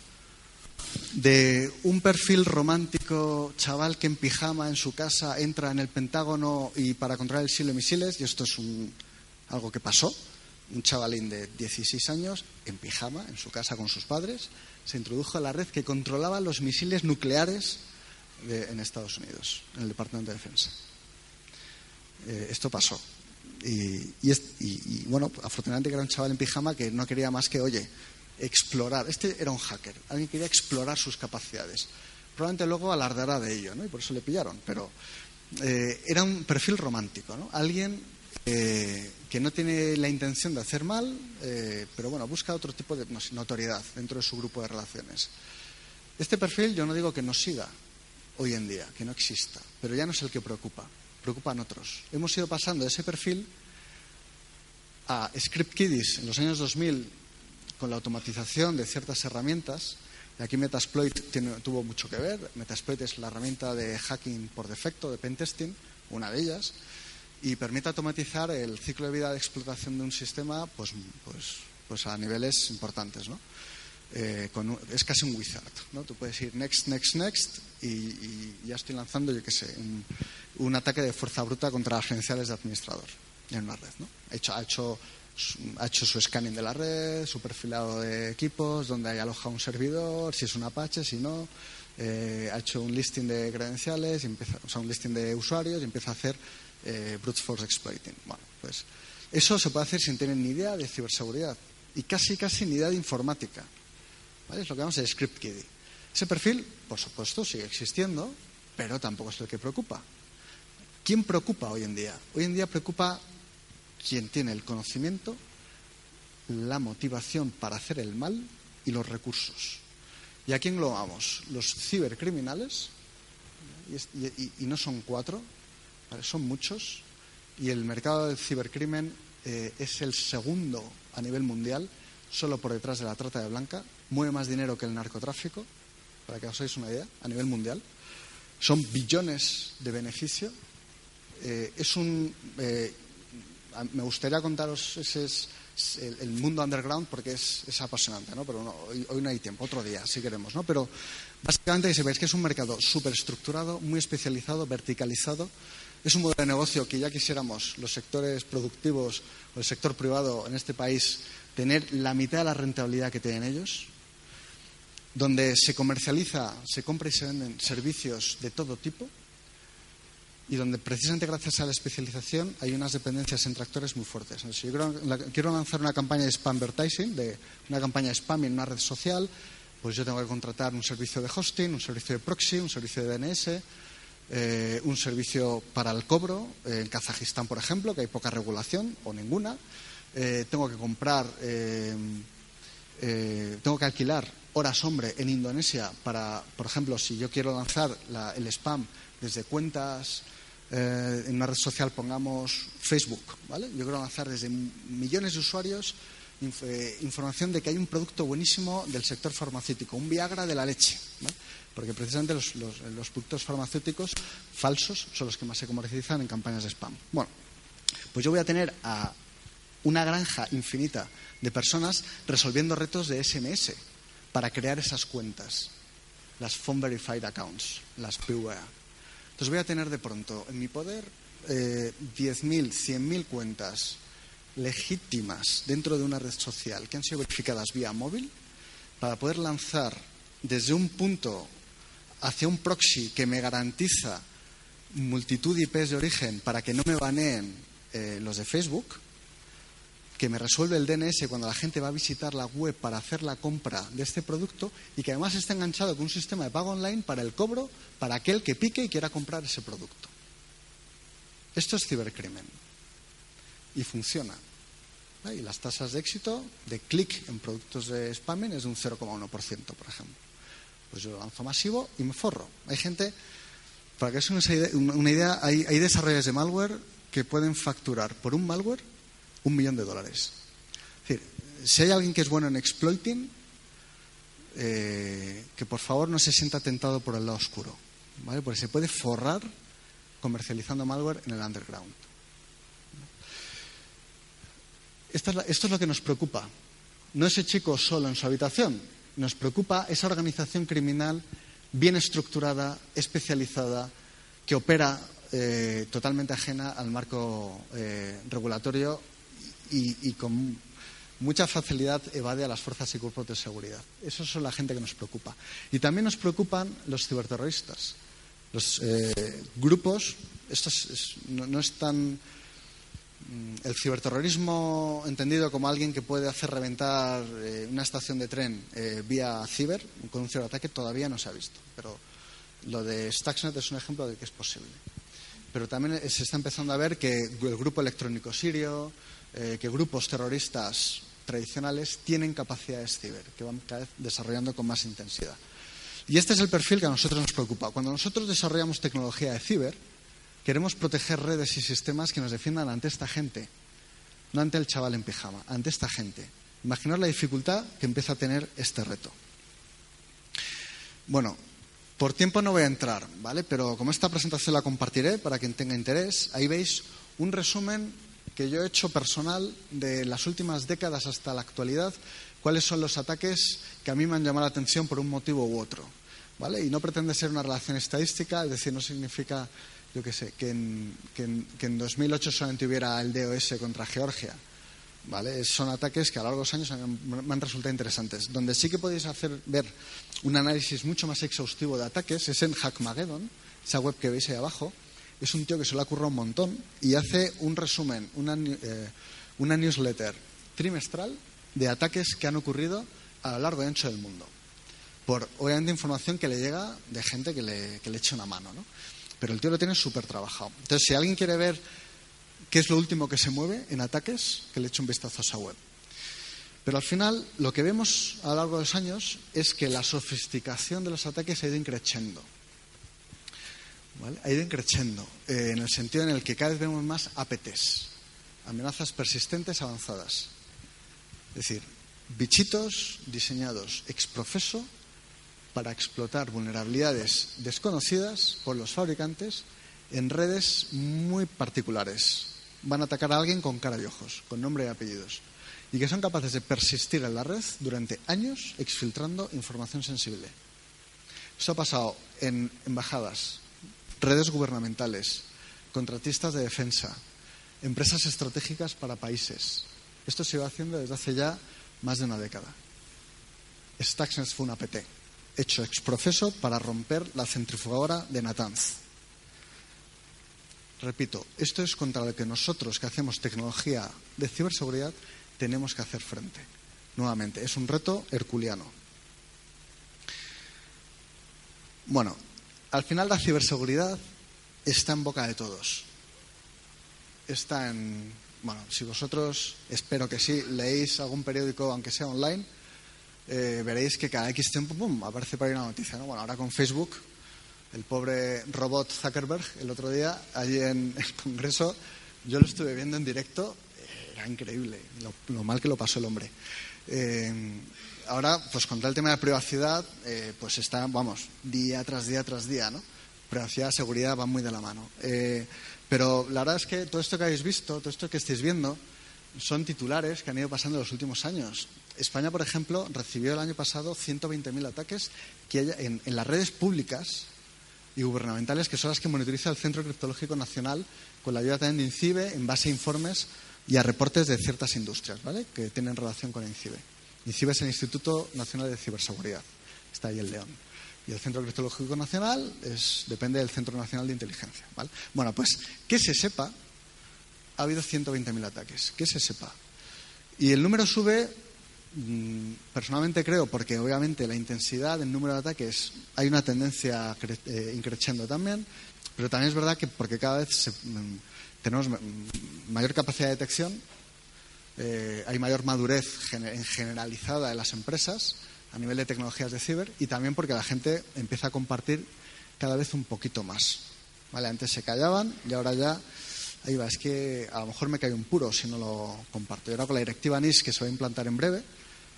de un perfil romántico chaval que en pijama en su casa entra en el Pentágono y para controlar el silo de misiles, y esto es algo que pasó, un chavalín de 16 años en pijama en su casa con sus padres, se introdujo a la red que controlaba los misiles nucleares en Estados Unidos, en el Departamento de Defensa. Eh, esto pasó. Y, y, bueno, afortunadamente que era un chaval en pijama que no quería más que, oye, explorar. Este era un hacker, alguien quería explorar sus capacidades. Probablemente luego alardará de ello, ¿no? Y por eso le pillaron. Pero eh, era un perfil romántico, ¿no? Alguien eh, que no tiene la intención de hacer mal, eh, pero bueno, busca otro tipo de notoriedad dentro de su grupo de relaciones. Este perfil yo no digo que no siga hoy en día, que no exista, pero ya no es el que preocupa, preocupan otros. Hemos ido pasando de ese perfil a Script Kiddies en los años 2000 con la automatización de ciertas herramientas. Y aquí Metasploit tuvo mucho que ver. Metasploit es la herramienta de hacking por defecto, de pentesting, una de ellas, y permite automatizar el ciclo de vida de explotación de un sistema pues, pues, pues a niveles importantes. ¿no? eh, es casi un wizard. ¿no? Tú puedes ir next, next, next y, ya estoy lanzando, yo qué sé, un, ataque de fuerza bruta contra las credenciales de administrador en una red. ¿no? Ha, hecho, ha, hecho, ha hecho su scanning de la red, su perfilado de equipos, donde hay alojado un servidor, si es un Apache, si no. Eh, ha hecho un listing de credenciales, empieza, o sea, un listing de usuarios y empieza a hacer eh, brute force exploiting. Bueno, pues eso se puede hacer sin tener ni idea de ciberseguridad y casi, casi ni idea de informática. Es lo que llamamos el script kiddie. Ese perfil, por supuesto, sigue existiendo, pero tampoco es el que preocupa. ¿Quién preocupa hoy en día? Hoy en día preocupa quien tiene el conocimiento, la motivación para hacer el mal y los recursos. ¿Y a quién vamos? Los cibercriminales, y, no son cuatro, son muchos, y el mercado del cibercrimen eh, es el segundo a nivel mundial, solo por detrás de la trata de blanca, mueve más dinero que el narcotráfico, para que os hagáis una idea, a nivel mundial. Son billones de beneficio. Eh, es un, eh, me gustaría contaros ese es el, mundo underground porque es, apasionante, ¿no? pero hoy, no hay tiempo, otro día, si queremos. ¿no? Pero básicamente que que es un mercado súper estructurado, muy especializado, verticalizado. Es un modelo de negocio que ya quisiéramos los sectores productivos o el sector privado en este país tener la mitad de la rentabilidad que tienen ellos donde se comercializa, se compra y se venden servicios de todo tipo y donde precisamente gracias a la especialización hay unas dependencias entre actores muy fuertes. yo quiero, lanzar una campaña de spam advertising, de una campaña de spam en una red social, pues yo tengo que contratar un servicio de hosting, un servicio de proxy, un servicio de DNS, eh, un servicio para el cobro, eh, en Kazajistán, por ejemplo, que hay poca regulación o ninguna. Eh, tengo que comprar, tengo que alquilar horas hombre en Indonesia para, por ejemplo, si yo quiero lanzar el spam desde cuentas eh, en una red social, pongamos Facebook, ¿vale? Yo quiero lanzar desde millones de usuarios eh, información de que hay un producto buenísimo del sector farmacéutico, un Viagra de la leche, porque precisamente los, los, productos farmacéuticos falsos son los que más se comercializan en campañas de spam. Bueno, pues yo voy a tener a una granja infinita de personas resolviendo retos de SMS, para crear esas cuentas, las Phone Verified Accounts, las PVA. Entonces voy a tener de pronto en mi poder eh, 10.000, 100.000 cuentas legítimas dentro de una red social que han sido verificadas vía móvil para poder lanzar desde un punto hacia un proxy que me garantiza multitud de IPs de origen para que no me baneen eh, los de Facebook que me resuelve el DNS cuando la gente va a visitar la web para hacer la compra de este producto y que además está enganchado con un sistema de pago online para el cobro para aquel que pique y quiera comprar ese producto. Esto es cibercrimen y funciona. Y las tasas de éxito de clic en productos de spamming es de un 0,1%, por ejemplo. Pues yo lo lanzo masivo y me forro. Hay gente, para que es una idea, hay, desarrolladores de malware que pueden facturar por un malware un millón de dólares. Es decir, si hay alguien que es bueno en exploiting, eh, que por favor no se sienta tentado por el lado oscuro, ¿vale? Porque se puede forrar comercializando malware en el underground. Esto es, esto es lo que nos preocupa. No ese chico solo en su habitación, nos preocupa esa organización criminal bien estructurada, especializada, que opera eh, totalmente ajena al marco eh, regulatorio y, con mucha facilidad evade a las fuerzas y cuerpos de seguridad. Eso es la gente que nos preocupa. Y también nos preocupan los ciberterroristas. Los eh, grupos, esto no, es tan. Mm, el ciberterrorismo entendido como alguien que puede hacer reventar eh, una estación de tren eh, vía ciber, con un ciberataque, todavía no se ha visto. Pero lo de Stuxnet es un ejemplo de que es posible. Pero también se está empezando a ver que el grupo electrónico sirio, eh, que grupos terroristas tradicionales tienen capacidades ciber, que van cada vez desarrollando con más intensidad. Y este es el perfil que a nosotros nos preocupa. Cuando nosotros desarrollamos tecnología de ciber, queremos proteger redes y sistemas que nos defiendan ante esta gente, no ante el chaval en pijama, ante esta gente. Imaginar la dificultad que empieza a tener este reto. Bueno, por tiempo no voy a entrar, ¿vale? Pero como esta presentación la compartiré para quien tenga interés, ahí veis un resumen que yo he hecho personal de las últimas décadas hasta la actualidad cuáles son los ataques que a mí me han llamado la atención por un motivo u otro. ¿vale? Y no pretende ser una relación estadística, es decir, no significa, yo qué sé, que en, que, en, que en 2008 solamente hubiera el DOS contra Georgia. ¿Vale? Son ataques que a lo largo de los años me han resultado interesantes. Donde sí que podéis hacer ver un análisis mucho más exhaustivo de ataques es en Hackmageddon, esa web que veis ahí abajo. Es un tío que se lo ha currado un montón y hace un resumen, una, eh, una newsletter trimestral de ataques que han ocurrido a lo largo y ancho del mundo. Por, obviamente, información que le llega de gente que le, que eche una mano, ¿no? Pero el tío lo tiene súper trabajado. Entonces, si alguien quiere ver qué es lo último que se mueve en ataques, que le eche un vistazo a esa web. Pero al final, lo que vemos a lo largo de los años es que la sofisticación de los ataques ha ido increciendo. ¿Vale? Ha ido increciendo, eh, en el sentido en el que cada vez vemos más APTs, amenazas persistentes avanzadas. Es decir, bichitos diseñados ex profeso para explotar vulnerabilidades desconocidas por los fabricantes en redes muy particulares. Van a atacar a alguien con cara y ojos, con nombre y apellidos, y que son capaces de persistir en la red durante años exfiltrando información sensible. Eso ha pasado en embajadas, redes gubernamentales, contratistas de defensa, empresas estratégicas para países. Esto se va haciendo desde hace ya más de una década. Stuxnet fue un APT, hecho ex profeso para romper la centrifugadora de Natanz. Repito, esto es contra lo que nosotros que hacemos tecnología de ciberseguridad tenemos que hacer frente. Nuevamente, es un reto herculiano. Bueno, al final la ciberseguridad está en boca de todos. Está en bueno, si vosotros, espero que sí, leéis algún periódico, aunque sea online, eh, veréis que cada X tiempo pum, aparece por ahí una noticia. ¿no? Bueno, ahora con Facebook, el pobre robot Zuckerberg, el otro día, allí en [LAUGHS] el Congreso, yo lo estuve viendo en directo, era increíble lo, mal que lo pasó el hombre. Eh, ahora, pues contra el tema de privacidad, pues está, vamos, día tras día tras día, ¿no? Privacidad, seguridad van muy de la mano. Pero la verdad es que todo esto que habéis visto, todo esto que estáis viendo, son titulares que han ido pasando en los últimos años. España, por ejemplo, recibió el año pasado 120.000 ataques que en, en, las redes públicas y gubernamentales, que son las que monitoriza el Centro Criptológico Nacional, con la ayuda también de INCIBE, en base a informes y a reportes de ciertas industrias, ¿vale? Que tienen relación con INCIBE. INCIBE es el Instituto Nacional de Ciberseguridad. Está ahí el León. Y el Centro Criptológico Nacional es, depende del Centro Nacional de Inteligencia. ¿vale? Bueno, pues que se sepa, ha habido 120.000 ataques. Que se sepa. Y el número sube, mm, personalmente creo, porque obviamente la intensidad del número de ataques hay una tendencia eh, increciendo también, pero también es verdad que porque cada vez mm, tenemos mayor capacidad de detección, eh, hay mayor madurez generalizada en las empresas a nivel de tecnologías de ciber y también porque la gente empieza a compartir cada vez un poquito más. ¿Vale? Antes se callaban y ahora ya, ahí va, es que a lo mejor me cae un puro si no lo comparto. Y ahora con la directiva NIS que se va a implantar en breve,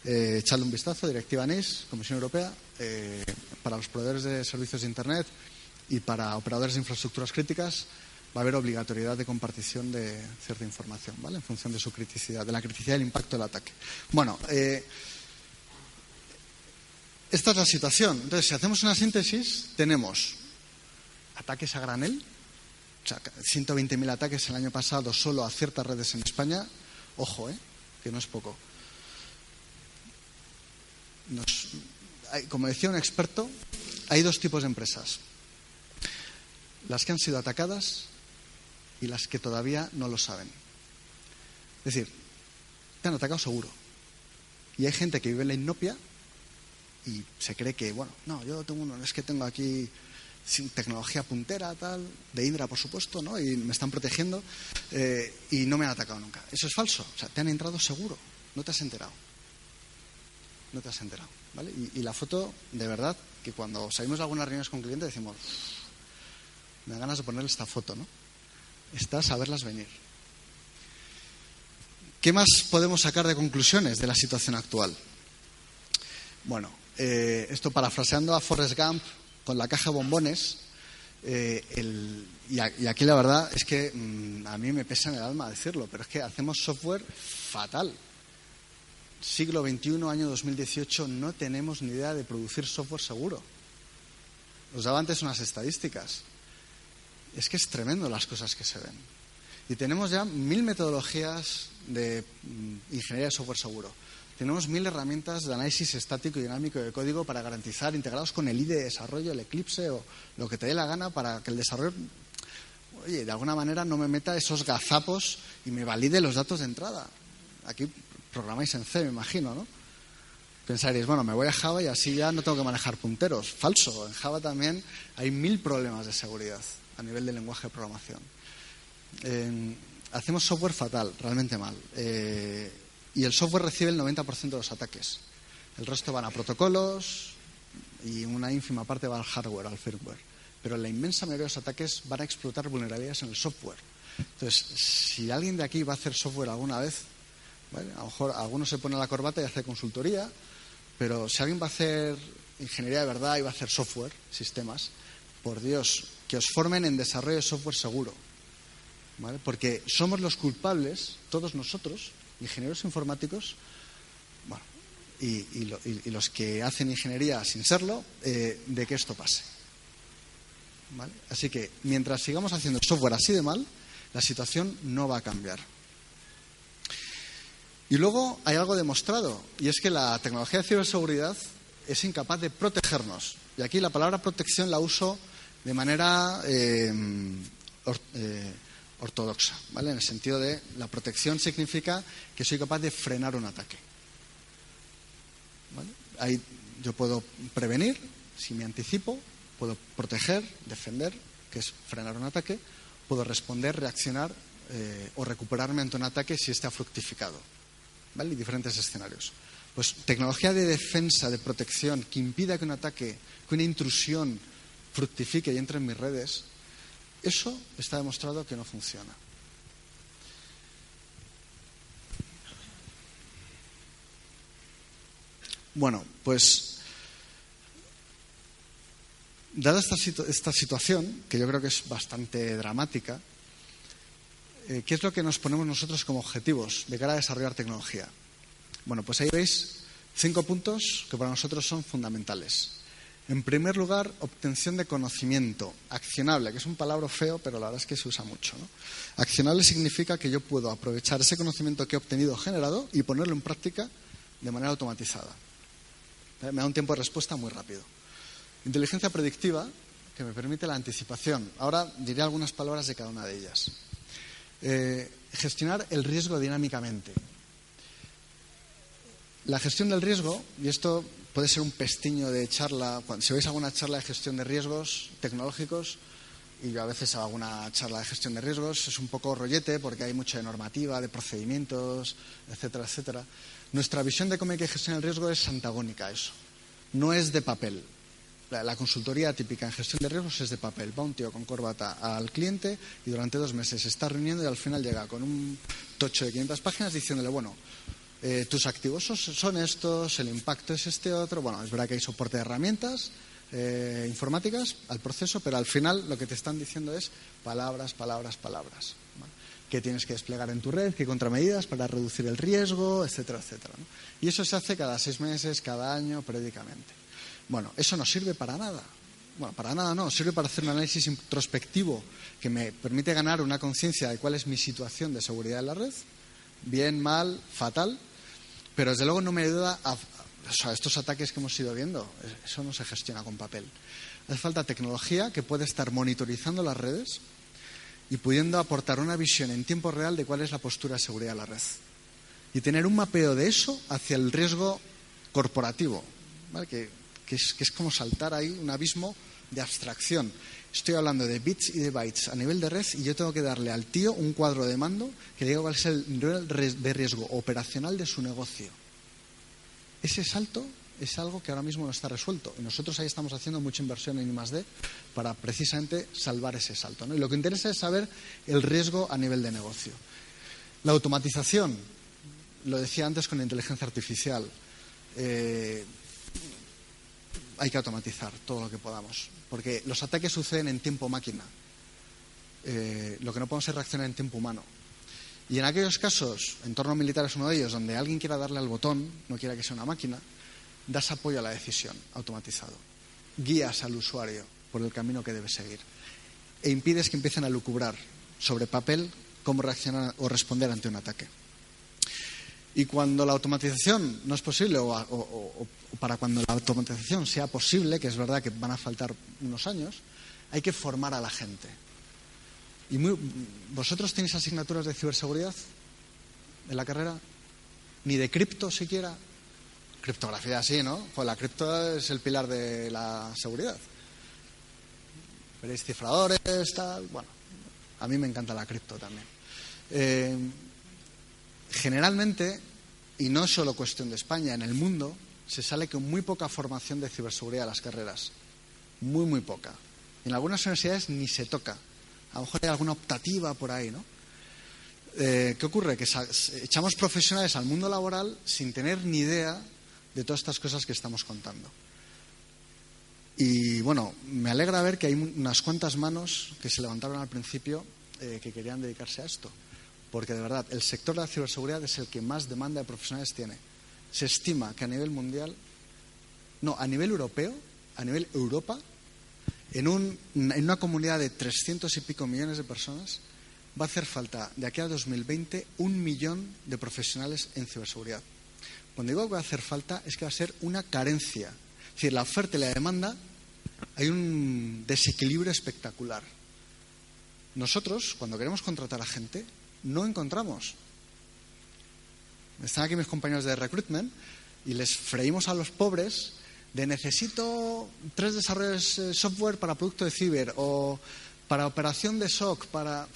eh, echarle un vistazo, directiva NIS, Comisión Europea, eh, para los proveedores de servicios de Internet y para operadores de infraestructuras críticas va a haber obligatoriedad de compartición de cierta información, ¿vale? En función de su criticidad, de la criticidad y el impacto del ataque. Bueno, eh, esta es la situación. Entonces, si hacemos una síntesis, tenemos ataques a granel, o sea, 120.000 ataques el año pasado solo a ciertas redes en España. Ojo, ¿eh? que no es poco. como decía un experto, hay dos tipos de empresas. Las que han sido atacadas y las que todavía no lo saben. Es decir, te han atacado seguro. Y hay gente que vive en la inopia y se cree que, bueno, no, yo tengo uno, es que tengo aquí tecnología puntera, tal, de Indra, por supuesto, ¿no? Y me están protegiendo eh, y no me han atacado nunca. Eso es falso. O sea, te han entrado seguro. No te has enterado. No te has enterado, ¿vale? Y, la foto, de verdad, que cuando salimos de algunas reuniones con clientes decimos, me da ganas de ponerle esta foto, ¿no? Estás a verlas venir. ¿Qué más podemos sacar de conclusiones de la situación actual? Bueno, eh, esto parafraseando a Forrest Gump con la caja de bombones, eh, y, aquí la verdad es que mm, a mí me pesa en el alma decirlo, pero es que hacemos software fatal. Siglo XXI, año 2018, no tenemos ni idea de producir software seguro. Os daba antes unas estadísticas. Es que es tremendo las cosas que se ven. Y tenemos ya mil metodologías de mm, ingeniería de software seguro. Tenemos mil herramientas de análisis estático y dinámico de código para garantizar, integrados con el IDE de desarrollo, el Eclipse o lo que te dé la gana para que el desarrollo, oye, de alguna manera no me meta esos gazapos y me valide los datos de entrada. Aquí programáis en C, me imagino, ¿no? Pensaréis, bueno, me voy a Java y así ya no tengo que manejar punteros. Falso, en Java también hay mil problemas de seguridad a nivel de lenguaje de programación. hacemos software fatal, realmente mal. Eh, y el software recibe el 90% de los ataques. El resto van a protocolos y una ínfima parte va al hardware, al firmware. Pero la inmensa mayoría de los ataques van a explotar vulnerabilidades en el software. Entonces, si alguien de aquí va a hacer software alguna vez, a lo mejor alguno se pone la corbata y hace consultoría, pero si alguien va a hacer ingeniería de verdad y va a hacer software, sistemas, por Dios, que os formen en desarrollo de software seguro. Porque somos los culpables, todos nosotros, ingenieros informáticos, y, los que hacen ingeniería sin serlo, eh, de que esto pase. Así que mientras sigamos haciendo software así de mal, la situación no va a cambiar. Y luego hay algo demostrado, y es que la tecnología de ciberseguridad es incapaz de protegernos. Y aquí la palabra protección la uso de manera eh, eh, ortodoxa, ¿vale? En el sentido de la protección significa que soy capaz de frenar un ataque. Ahí yo puedo prevenir, si me anticipo, puedo proteger, defender, que es frenar un ataque, puedo responder, reaccionar eh, o recuperarme ante un ataque si ha fructificado. ¿vale? Y diferentes escenarios. Pues tecnología de defensa, de protección, que impida que un ataque, que una intrusión fructifique y entre en mis redes, eso está demostrado que no funciona. Bueno, pues dada esta, situación, que yo creo que es bastante dramática, eh, ¿qué es lo que nos ponemos nosotros como objetivos de cara a desarrollar tecnología? Bueno, pues ahí veis cinco puntos que para nosotros son fundamentales. En primer lugar, obtención de conocimiento accionable, que es un palabra feo, pero la verdad es que se usa mucho. Accionable significa que yo puedo aprovechar ese conocimiento que he obtenido generado y ponerlo en práctica de manera automatizada. Eh, me da un tiempo de respuesta muy rápido. Inteligencia predictiva, que me permite la anticipación. Ahora diré algunas palabras de cada una de ellas. Eh, gestionar el riesgo dinámicamente. La gestión del riesgo, y esto puede ser un pestiño de charla, si veis alguna charla de gestión de riesgos tecnológicos, y yo a veces hago alguna charla de gestión de riesgos, es un poco rollete porque hay mucha normativa, de procedimientos, etcétera, etcétera. Nuestra visión de cómo hay que gestionar el riesgo es antagónica a eso. No es de papel, la, consultoría típica en gestión de riesgos es de papel. Va un tío con corbata al cliente y durante dos meses se está reuniendo y al final llega con un tocho de 500 páginas diciéndole, bueno, eh, tus activos son estos, el impacto es este otro. Bueno, es verdad que hay soporte de herramientas eh, informáticas al proceso, pero al final lo que te están diciendo es palabras, palabras, palabras. Que tienes que desplegar en tu red, qué contramedidas para reducir el riesgo, etcétera, etcétera. Y eso se hace cada seis meses, cada año, periódicamente. Bueno, eso no sirve para nada. Bueno, para nada no, sirve para hacer un análisis introspectivo que me permite ganar una conciencia de cuál es mi situación de seguridad en la red, bien, mal, fatal, pero desde luego no me ayuda a, estos ataques que hemos ido viendo, eso no se gestiona con papel. Hace falta tecnología que puede estar monitorizando las redes y pudiendo aportar una visión en tiempo real de cuál es la postura de seguridad de la red. Y tener un mapeo de eso hacia el riesgo corporativo, que es, como saltar ahí un abismo de abstracción. Estoy hablando de bits y de bytes a nivel de red y yo tengo que darle al tío un cuadro de mando que diga cuál es el nivel de riesgo operacional de su negocio. Ese salto es algo que ahora mismo no está resuelto y nosotros ahí estamos haciendo mucha inversión en I+D para precisamente salvar ese salto. Y lo que interesa es saber el riesgo a nivel de negocio. La automatización, lo decía antes con la inteligencia artificial. Eh, hay que automatizar todo lo que podamos, porque los ataques suceden en tiempo máquina. Eh, lo que no podemos es reaccionar en tiempo humano. Y en aquellos casos, entorno militar es uno de ellos, donde alguien quiera darle al botón, no quiera que sea una máquina, das apoyo a la decisión automatizado. Guías al usuario por el camino que debe seguir. E impides que empiecen a lucubrar sobre papel cómo reaccionar o responder ante un ataque. Y cuando la automatización no es posible, o, o, para cuando la automatización sea posible, que es verdad que van a faltar unos años, hay que formar a la gente. ¿Y vosotros tenéis asignaturas de ciberseguridad en la carrera? ¿Ni de cripto siquiera? Criptografía sí, ¿no? Pues la cripto es el pilar de la seguridad. Veréis cifradores, tal. Bueno, a mí me encanta la cripto también. Eh, generalmente, y no es solo cuestión de España, en el mundo se sale con muy poca formación de ciberseguridad a las carreras. Muy, muy poca. En algunas universidades ni se toca. A lo mejor hay alguna optativa por ahí, ¿no? Eh, ¿Qué ocurre? Que echamos profesionales al mundo laboral sin tener ni idea de todas estas cosas que estamos contando. Y bueno, me alegra ver que hay unas cuantas manos que se levantaron al principio eh, que querían dedicarse a esto. Porque de verdad, el sector de la ciberseguridad es el que más demanda de profesionales tiene. Se estima que a nivel mundial, no, a nivel europeo, a nivel Europa, en, una comunidad de 300 y pico millones de personas, va a hacer falta de aquí a 2020 un millón de profesionales en ciberseguridad. Cuando digo que va a hacer falta es que va a ser una carencia. Es decir, la oferta y la demanda, hay un desequilibrio espectacular. Nosotros, cuando queremos contratar a gente, no encontramos. Están aquí mis compañeros de recruitment y les freímos a los pobres de necesito tres desarrollos de software para producto de ciber o para operación de SOC, para...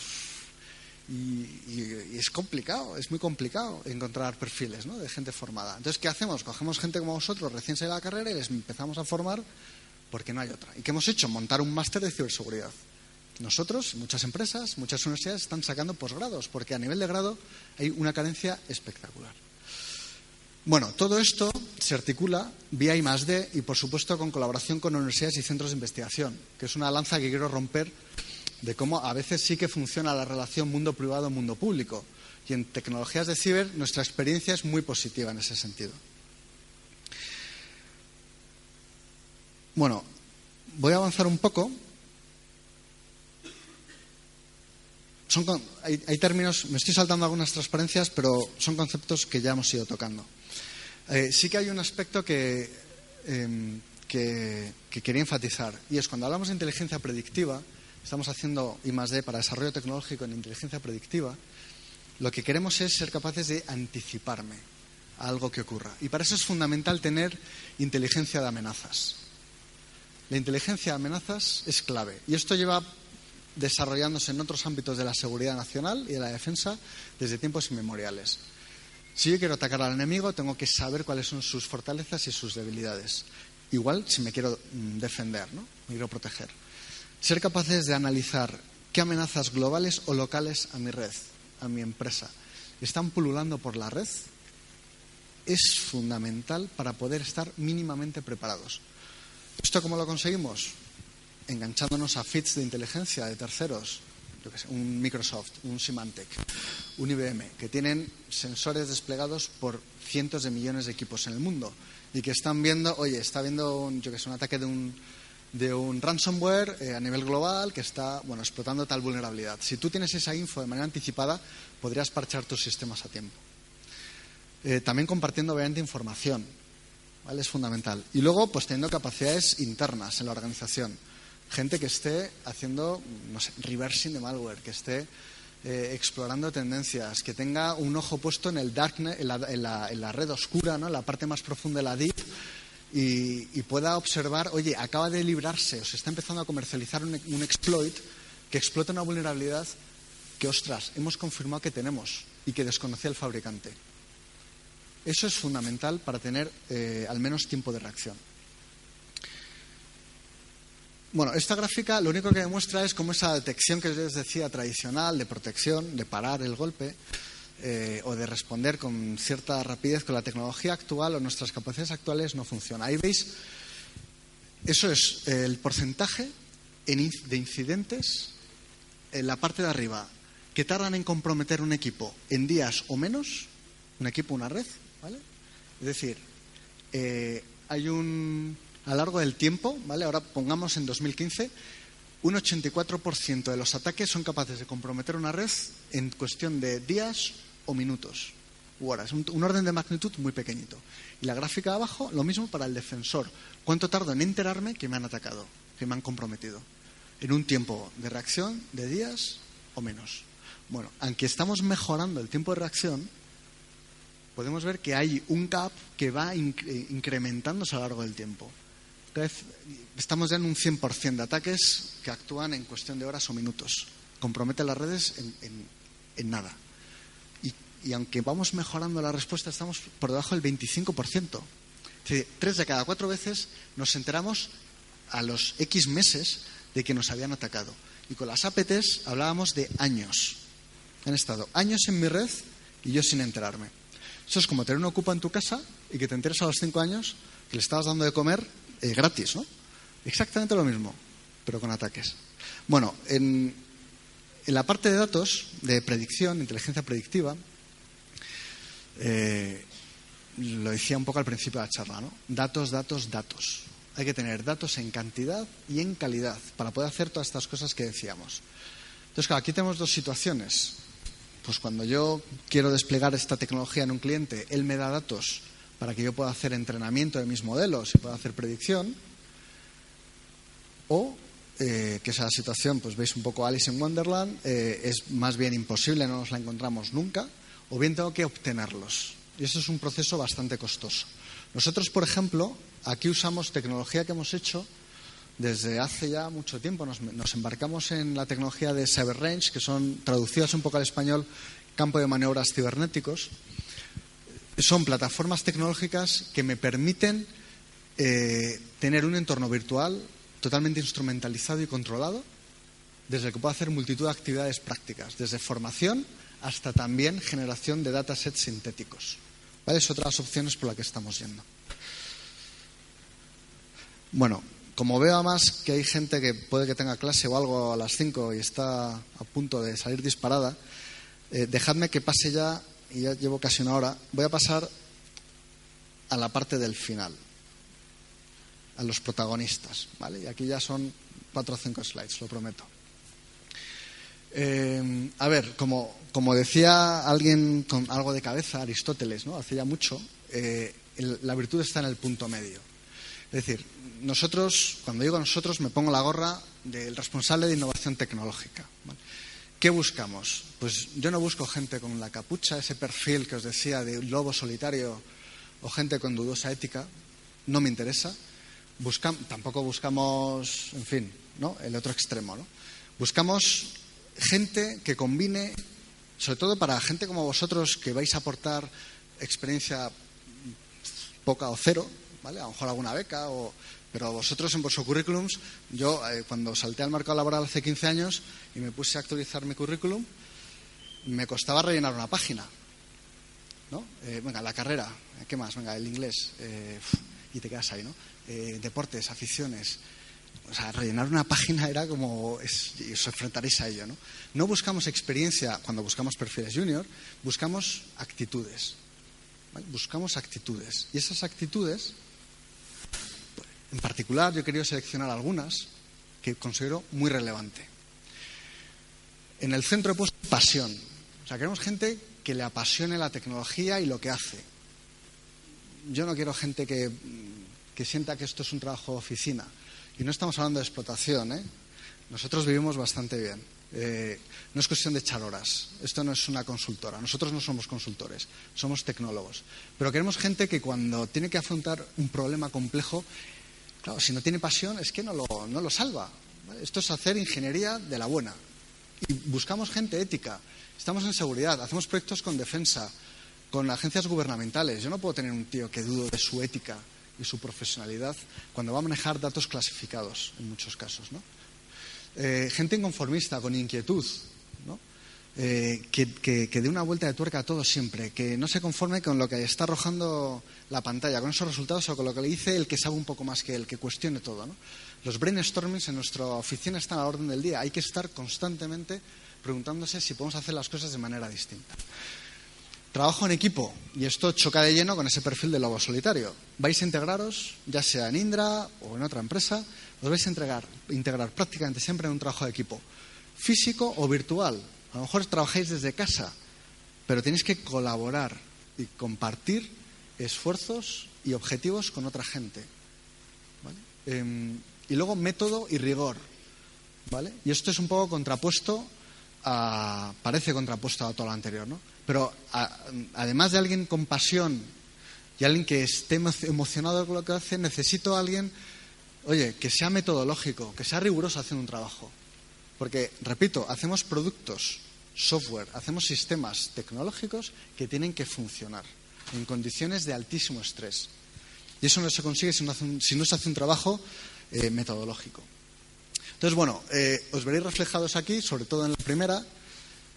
Y, es complicado, es muy complicado encontrar perfiles de gente formada. Entonces, ¿qué hacemos? Cogemos gente como vosotros, recién salida de la carrera, y les empezamos a formar porque no hay otra. ¿Y qué hemos hecho? Montar un máster de ciberseguridad. Nosotros, muchas empresas, muchas universidades están sacando posgrados, porque a nivel de grado hay una carencia espectacular. Bueno, todo esto se articula vía I D y, por supuesto, con colaboración con universidades y centros de investigación, que es una lanza que quiero romper de cómo a veces sí que funciona la relación mundo privado-mundo público. Y en tecnologías de ciber nuestra experiencia es muy positiva en ese sentido. Bueno, voy a avanzar un poco. Hay términos, me estoy saltando algunas transparencias, pero son conceptos que ya hemos ido tocando. Eh, sí que hay un aspecto em, que, quería enfatizar, y es cuando hablamos de inteligencia predictiva, estamos haciendo I D para desarrollo tecnológico en inteligencia predictiva, lo que queremos es ser capaces de anticiparme a algo que ocurra. Y para eso es fundamental tener inteligencia de amenazas. La inteligencia de amenazas es clave. Y esto lleva desarrollándose en otros ámbitos de la seguridad nacional y de la defensa desde tiempos inmemoriales. Si yo quiero atacar al enemigo, tengo que saber cuáles son sus fortalezas y sus debilidades. Igual si me quiero mm, defender, ¿no? Me quiero proteger. Ser capaces de analizar qué amenazas globales o locales a mi red, a mi empresa, están pululando por la red es fundamental para poder estar mínimamente preparados. ¿Esto cómo lo conseguimos? Enganchándonos a feeds de inteligencia de terceros, un Microsoft, un Symantec, un IBM, que tienen sensores desplegados por cientos de millones de equipos en el mundo y que están viendo, oye, está viendo un, yo que sé, un ataque de un, de un ransomware eh, a nivel global que está bueno, explotando tal vulnerabilidad. Si tú tienes esa info de manera anticipada, podrías parchar tus sistemas a tiempo. Eh, también compartiendo obviamente información, ¿vale? Es fundamental. Y luego, pues teniendo capacidades internas en la organización gente que esté haciendo, no sé, reversing de malware, que esté eh, explorando tendencias, que tenga un ojo puesto en el darknet, en la, red oscura, ¿no? en la parte más profunda de la deep, y, pueda observar, oye, acaba de librarse o se está empezando a comercializar un, exploit que explota una vulnerabilidad que, ostras, hemos confirmado que tenemos y que desconocía el fabricante. Eso es fundamental para tener eh, al menos tiempo de reacción. Bueno, esta gráfica lo único que demuestra es cómo esa detección que les decía tradicional de protección, de parar el golpe eh, o de responder con cierta rapidez con la tecnología actual o nuestras capacidades actuales no funciona. Ahí veis, eso es el porcentaje de incidentes en la parte de arriba que tardan en comprometer un equipo en días o menos, un equipo, una red, ¿vale? Es decir, eh, hay un, a largo del tiempo, ¿vale? Ahora pongamos en 2015, un 84% de los ataques son capaces de comprometer una red en cuestión de días o minutos u horas, un orden de magnitud muy pequeñito. Y la gráfica de abajo, lo mismo para el defensor. ¿Cuánto tardo en enterarme que me han atacado, que me han comprometido? En un tiempo de reacción de días o menos. Bueno, aunque estamos mejorando el tiempo de reacción, podemos ver que hay un gap que va incrementándose a lo largo del tiempo. Estamos ya en un 100% de ataques que actúan en cuestión de horas o minutos. Comprometen las redes en, nada. Y, aunque vamos mejorando la respuesta, estamos por debajo del 25%. tres de cada cuatro veces nos enteramos a los X meses de que nos habían atacado. Y con las APTs hablábamos de años. Han estado años en mi red y yo sin enterarme. Eso es como tener un ocupa en tu casa y que te enteres a los cinco años que le estabas dando de comer eh, gratis, ¿no? Exactamente lo mismo, pero con ataques. Bueno, en, la parte de datos, de predicción, inteligencia predictiva, eh, lo decía un poco al principio de la charla, ¿no? Datos, datos, datos. Hay que tener datos en cantidad y en calidad para poder hacer todas estas cosas que decíamos. Entonces, claro, aquí tenemos dos situaciones. Pues cuando yo quiero desplegar esta tecnología en un cliente, él me da datos para que yo pueda hacer entrenamiento de mis modelos y pueda hacer predicción. O eh, que esa situación, pues veis un poco Alice in Wonderland, eh, es más bien imposible, no nos la encontramos nunca, o bien tengo que obtenerlos. Y eso es un proceso bastante costoso. Nosotros, por ejemplo, aquí usamos tecnología que hemos hecho desde hace ya mucho tiempo. Nos, embarcamos en la tecnología de CyberRange, que son traducidas un poco al español campo de maniobras cibernéticos. Son plataformas tecnológicas que me permiten eh, tener un entorno virtual totalmente instrumentalizado y controlado, desde el que puedo hacer multitud de actividades prácticas, desde formación hasta también generación de datasets sintéticos. ¿Vale? Es otra de las opciones por las que estamos yendo. Bueno, como veo además que hay gente que puede que tenga clase o algo a las 5 y está a punto de salir disparada, eh, dejadme que pase ya, y ya llevo casi una hora, voy a pasar a la parte del final, a los protagonistas, ¿vale? Y aquí ya son cuatro o cinco slides, lo prometo. Eh, a ver, como, como, decía alguien con algo de cabeza, Aristóteles, ¿no? Hace ya mucho, eh, la virtud está en el punto medio. Es decir, nosotros, cuando digo nosotros, me pongo la gorra del responsable de innovación tecnológica. ¿Qué buscamos? Pues yo no busco gente con la capucha, ese perfil que os decía de lobo solitario o gente con dudosa ética. No me interesa. tampoco buscamos, en fin, ¿no? el otro extremo. ¿no? Buscamos gente que combine, sobre todo para gente como vosotros que vais a aportar experiencia poca o cero, ¿vale? A lo mejor alguna beca, o... pero vosotros en vuestros currículums, yo eh, cuando salté al mercado laboral hace 15 años y me puse a actualizar mi currículum, me costaba rellenar una página. ¿no? Eh, venga, la carrera, ¿qué más? Venga, el inglés, eh, y te quedas ahí, ¿no? deportes, aficiones. O sea, rellenar una página era como, y os enfrentaréis a ello, ¿no? No buscamos experiencia cuando buscamos perfiles junior, buscamos actitudes. Buscamos actitudes. Y esas actitudes en particular, yo querido seleccionar algunas que considero muy relevante. En el centro he puesto pasión. O sea, queremos gente que le apasione la tecnología y lo que hace. Yo no quiero gente que, sienta que esto es un trabajo de oficina. Y no estamos hablando de explotación, ¿eh? Nosotros vivimos bastante bien. Eh, no es cuestión de echar horas. Esto no es una consultora. Nosotros no somos consultores, somos tecnólogos. Pero queremos gente que cuando tiene que afrontar un problema complejo Si no tiene pasión es que no lo, no lo salva. Esto es hacer ingeniería de la buena. Y buscamos gente ética. Estamos en seguridad, hacemos proyectos con defensa, con agencias gubernamentales. Yo no puedo tener un tío que dudo de su ética y su profesionalidad cuando va a manejar datos clasificados, en muchos casos. ¿no? Eh, gente inconformista, con inquietud. Eh, que, que, dé una vuelta de tuerca a todo siempre, que no se conforme con lo que está arrojando la pantalla, con esos resultados o con lo que le dice el que sabe un poco más que él, que cuestione todo. ¿no? Los brainstormings en nuestra oficina están a la orden del día. Hay que estar constantemente preguntándose si podemos hacer las cosas de manera distinta. Trabajo en equipo, y esto choca de lleno con ese perfil de lobo solitario. Vais a integraros, ya sea en Indra o en otra empresa, os vais a entregar, integrar prácticamente siempre en un trabajo de equipo, físico o virtual. A lo mejor trabajáis desde casa, pero tenéis que colaborar y compartir esfuerzos y objetivos con otra gente. Em, y luego método y rigor. ¿vale? Y esto es un poco contrapuesto a, parece contrapuesto a todo lo anterior, ¿no? Pero además de alguien con pasión y alguien que esté emocionado con lo que hace, necesito a alguien, oye, que sea metodológico, que sea riguroso haciendo un trabajo. Porque, repito, hacemos productos, software, hacemos sistemas tecnológicos que tienen que funcionar en condiciones de altísimo estrés. Y eso no se consigue si no, se hace un trabajo eh, metodológico. Entonces, bueno, eh, os veréis reflejados aquí, sobre todo en la primera.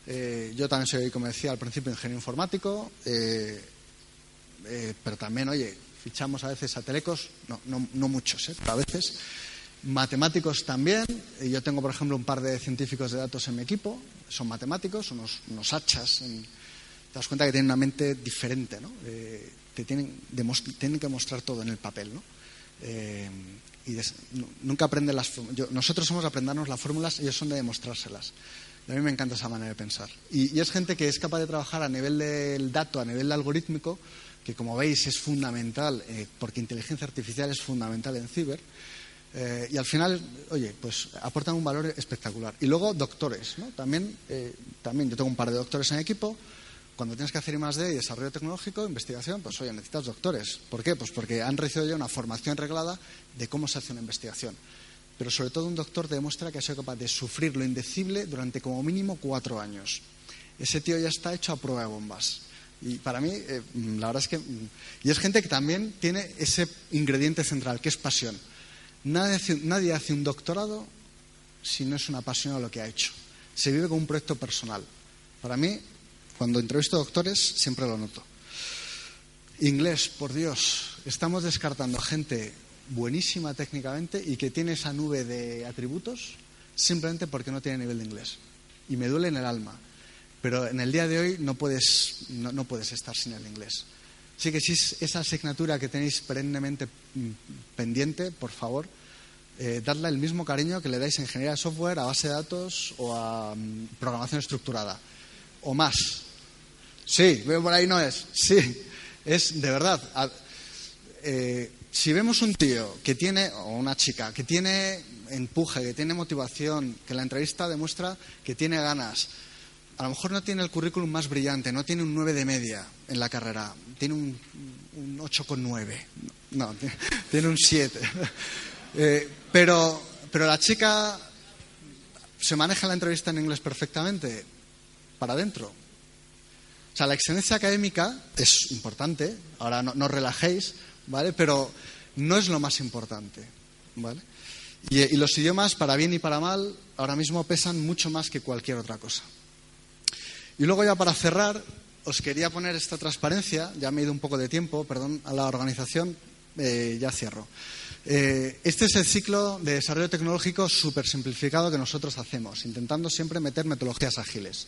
Eh, yo también soy, como decía al principio, ingeniero informático, pero también, oye, fichamos a veces a telecos, no, no, no muchos, pero a veces. Matemáticos también. Yo tengo, por ejemplo, un par de científicos de datos en mi equipo. Son matemáticos, unos, unos hachas. te das cuenta que tienen una mente diferente, ¿no? te tienen, tienen, que mostrar todo en el papel, ¿no? y nunca aprenden las nosotros somos aprendernos las fórmulas ellos son de demostrárselas a mí me encanta esa manera de pensar y, es gente que es capaz de trabajar a nivel del dato a nivel algorítmico que como veis es fundamental eh, porque inteligencia artificial es fundamental en ciber eh, y al final, oye, pues aportan un valor espectacular. Y luego doctores, ¿no? También, eh, también yo tengo un par de doctores en equipo cuando tienes que hacer I+.D. y desarrollo tecnológico, investigación, pues oye, necesitas doctores. ¿Por qué? Pues porque han recibido ya una formación reglada de cómo se hace una investigación. Pero sobre todo un doctor demuestra que ha sido capaz de sufrir lo indecible durante como mínimo cuatro años. Ese tío ya está hecho a prueba de bombas. Y para mí, eh, la verdad es que... Y es gente que también tiene ese ingrediente central, que es pasión. Nadie hace, un doctorado si no es una pasión a lo que ha hecho. Se vive como un proyecto personal. Para mí, cuando entrevisto doctores siempre lo noto. Inglés, por Dios, estamos descartando gente buenísima técnicamente y que tiene esa nube de atributos simplemente porque no tiene nivel de inglés. Y me duele en el alma. Pero en el día de hoy no puedes, no, puedes estar sin el inglés. Así que si es esa asignatura que tenéis perennemente mm, pendiente, por favor, eh, darle el mismo cariño que le dais a ingeniería de software, a base de datos o a mm, programación estructurada. O más. Sí, veo por ahí no es. Sí, es de verdad. Eh, si vemos un tío que tiene, o una chica, que tiene empuje, que tiene motivación, que la entrevista demuestra que tiene ganas, a lo mejor no tiene el currículum más brillante, no tiene un 9 de media en la carrera, tiene un, un 8,9, no, [LAUGHS] tiene un 7. [LAUGHS] Eh, pero, pero la chica se maneja la entrevista en inglés perfectamente, para adentro, o sea, la excelencia académica es importante, ahora no, relajéis, ¿vale? Pero no es lo más importante, ¿vale? Y, los idiomas, para bien y para mal, ahora mismo pesan mucho más que cualquier otra cosa. Y luego ya para cerrar, os quería poner esta transparencia, ya me he ido un poco de tiempo, perdón, a la organización, eh, ya cierro. Eh, este es el ciclo de desarrollo tecnológico súper simplificado que nosotros hacemos, intentando siempre meter metodologías ágiles.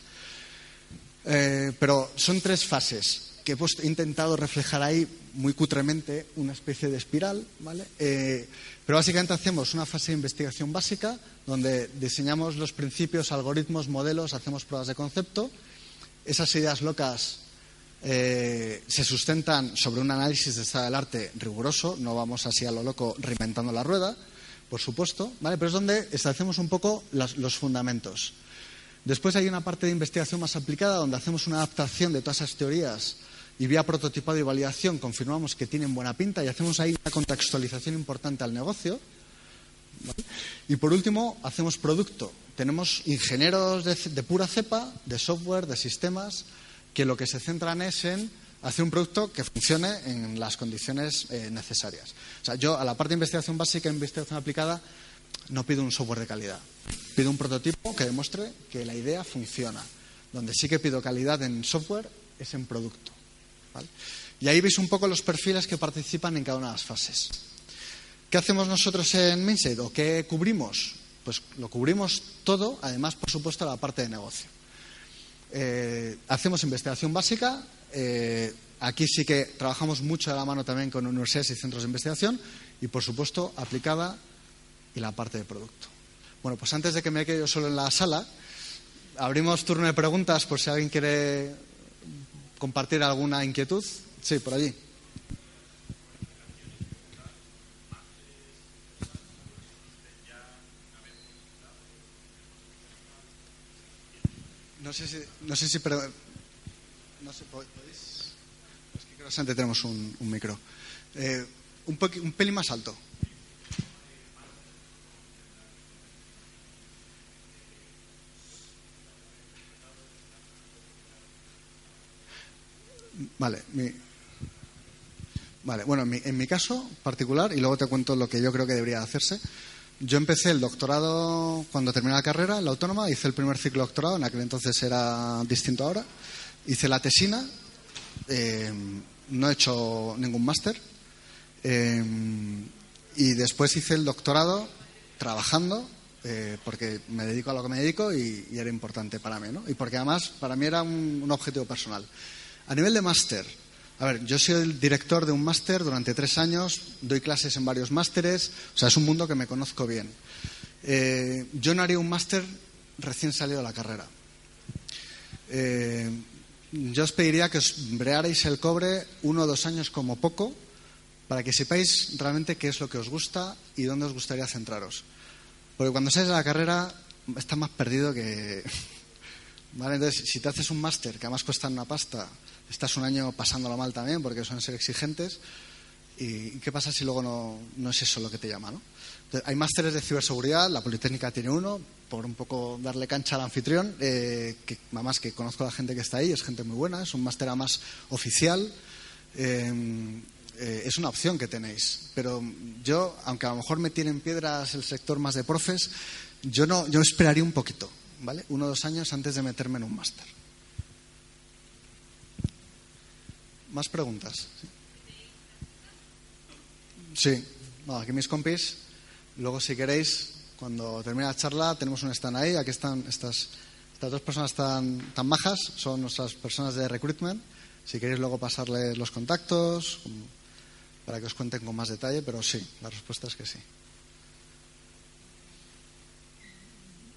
Eh, pero son tres fases que he intentado reflejar ahí muy cutremente una especie de espiral, ¿vale? Pero básicamente hacemos una fase de investigación básica donde diseñamos los principios, algoritmos, modelos, hacemos pruebas de concepto. Esas ideas locas eh, se sustentan sobre un análisis de estado del arte riguroso, no vamos así a lo loco reinventando la rueda, por supuesto, ¿vale? Pero es donde establecemos un poco los fundamentos. Después hay una parte de investigación más aplicada donde hacemos una adaptación de todas esas teorías y vía prototipado y validación confirmamos que tienen buena pinta y hacemos ahí una contextualización importante al negocio. Y por último, hacemos producto. Tenemos ingenieros de, pura cepa, de software, de sistemas, que lo que se centran es en hacer un producto que funcione en las condiciones eh, necesarias. O sea, yo a la parte de investigación básica e investigación aplicada no pido un software de calidad. Pido un prototipo que demuestre que la idea funciona. Donde sí que pido calidad en software es en producto. Y ahí veis un poco los perfiles que participan en cada una de las fases. ¿Qué hacemos nosotros en Mindset o qué cubrimos? Pues lo cubrimos todo, además, por supuesto, la parte de negocio. Eh, hacemos investigación básica. Eh, aquí sí que trabajamos mucho de la mano también con universidades y centros de investigación y, por supuesto, aplicada y la parte de producto. Bueno, pues antes de que me quede yo solo en la sala, abrimos turno de preguntas por si alguien quiere compartir alguna inquietud. Sí, por allí. No sé si, no sé si, pero, no sé, ¿podéis? Es que creo que tenemos un, un micro. Eh, un, un pelín más alto. Vale, mi, vale bueno, en mi, caso particular, y luego te cuento lo que yo creo que debería hacerse. Yo empecé el doctorado cuando terminé la carrera, en la autónoma, hice el primer ciclo de doctorado, en aquel entonces era distinto ahora. Hice la tesina, eh, no he hecho ningún máster. Eh, y después hice el doctorado trabajando, eh, porque me dedico a lo que me dedico y, era importante para mí, ¿no? Y porque además para mí era un objetivo personal. A nivel de máster, a ver, yo soy el director de un máster durante tres años, doy clases en varios másteres, o sea, es un mundo que me conozco bien. Eh, yo no haría un máster recién salido de la carrera. Eh, yo os pediría que os brearais el cobre uno o dos años como poco para que sepáis realmente qué es lo que os gusta y dónde os gustaría centraros. Porque cuando sales de la carrera estás más perdido que... [LAUGHS] ¿Vale? Entonces, si te haces un máster que además cuesta una pasta estás un año pasándolo mal también porque suelen ser exigentes. ¿Y qué pasa si luego no, es eso lo que te llama? ¿no? Hay másteres de ciberseguridad, la Politécnica tiene uno, por un poco darle cancha al anfitrión, eh, que además que conozco a la gente que está ahí, es gente muy buena, es un máster más oficial. Eh, eh, es una opción que tenéis. Pero yo, aunque a lo mejor me tienen piedras el sector más de profes, yo no, yo esperaría un poquito, ¿vale? Uno o dos años antes de meterme en un máster. ¿Más preguntas? Sí, aquí mis compis. Luego, si queréis, cuando termine la charla, tenemos un stand ahí. Aquí están estas, estas dos personas tan, tan majas, son nuestras personas de recruitment. Si queréis luego pasarles los contactos para que os cuenten con más detalle, pero sí, la respuesta es que sí.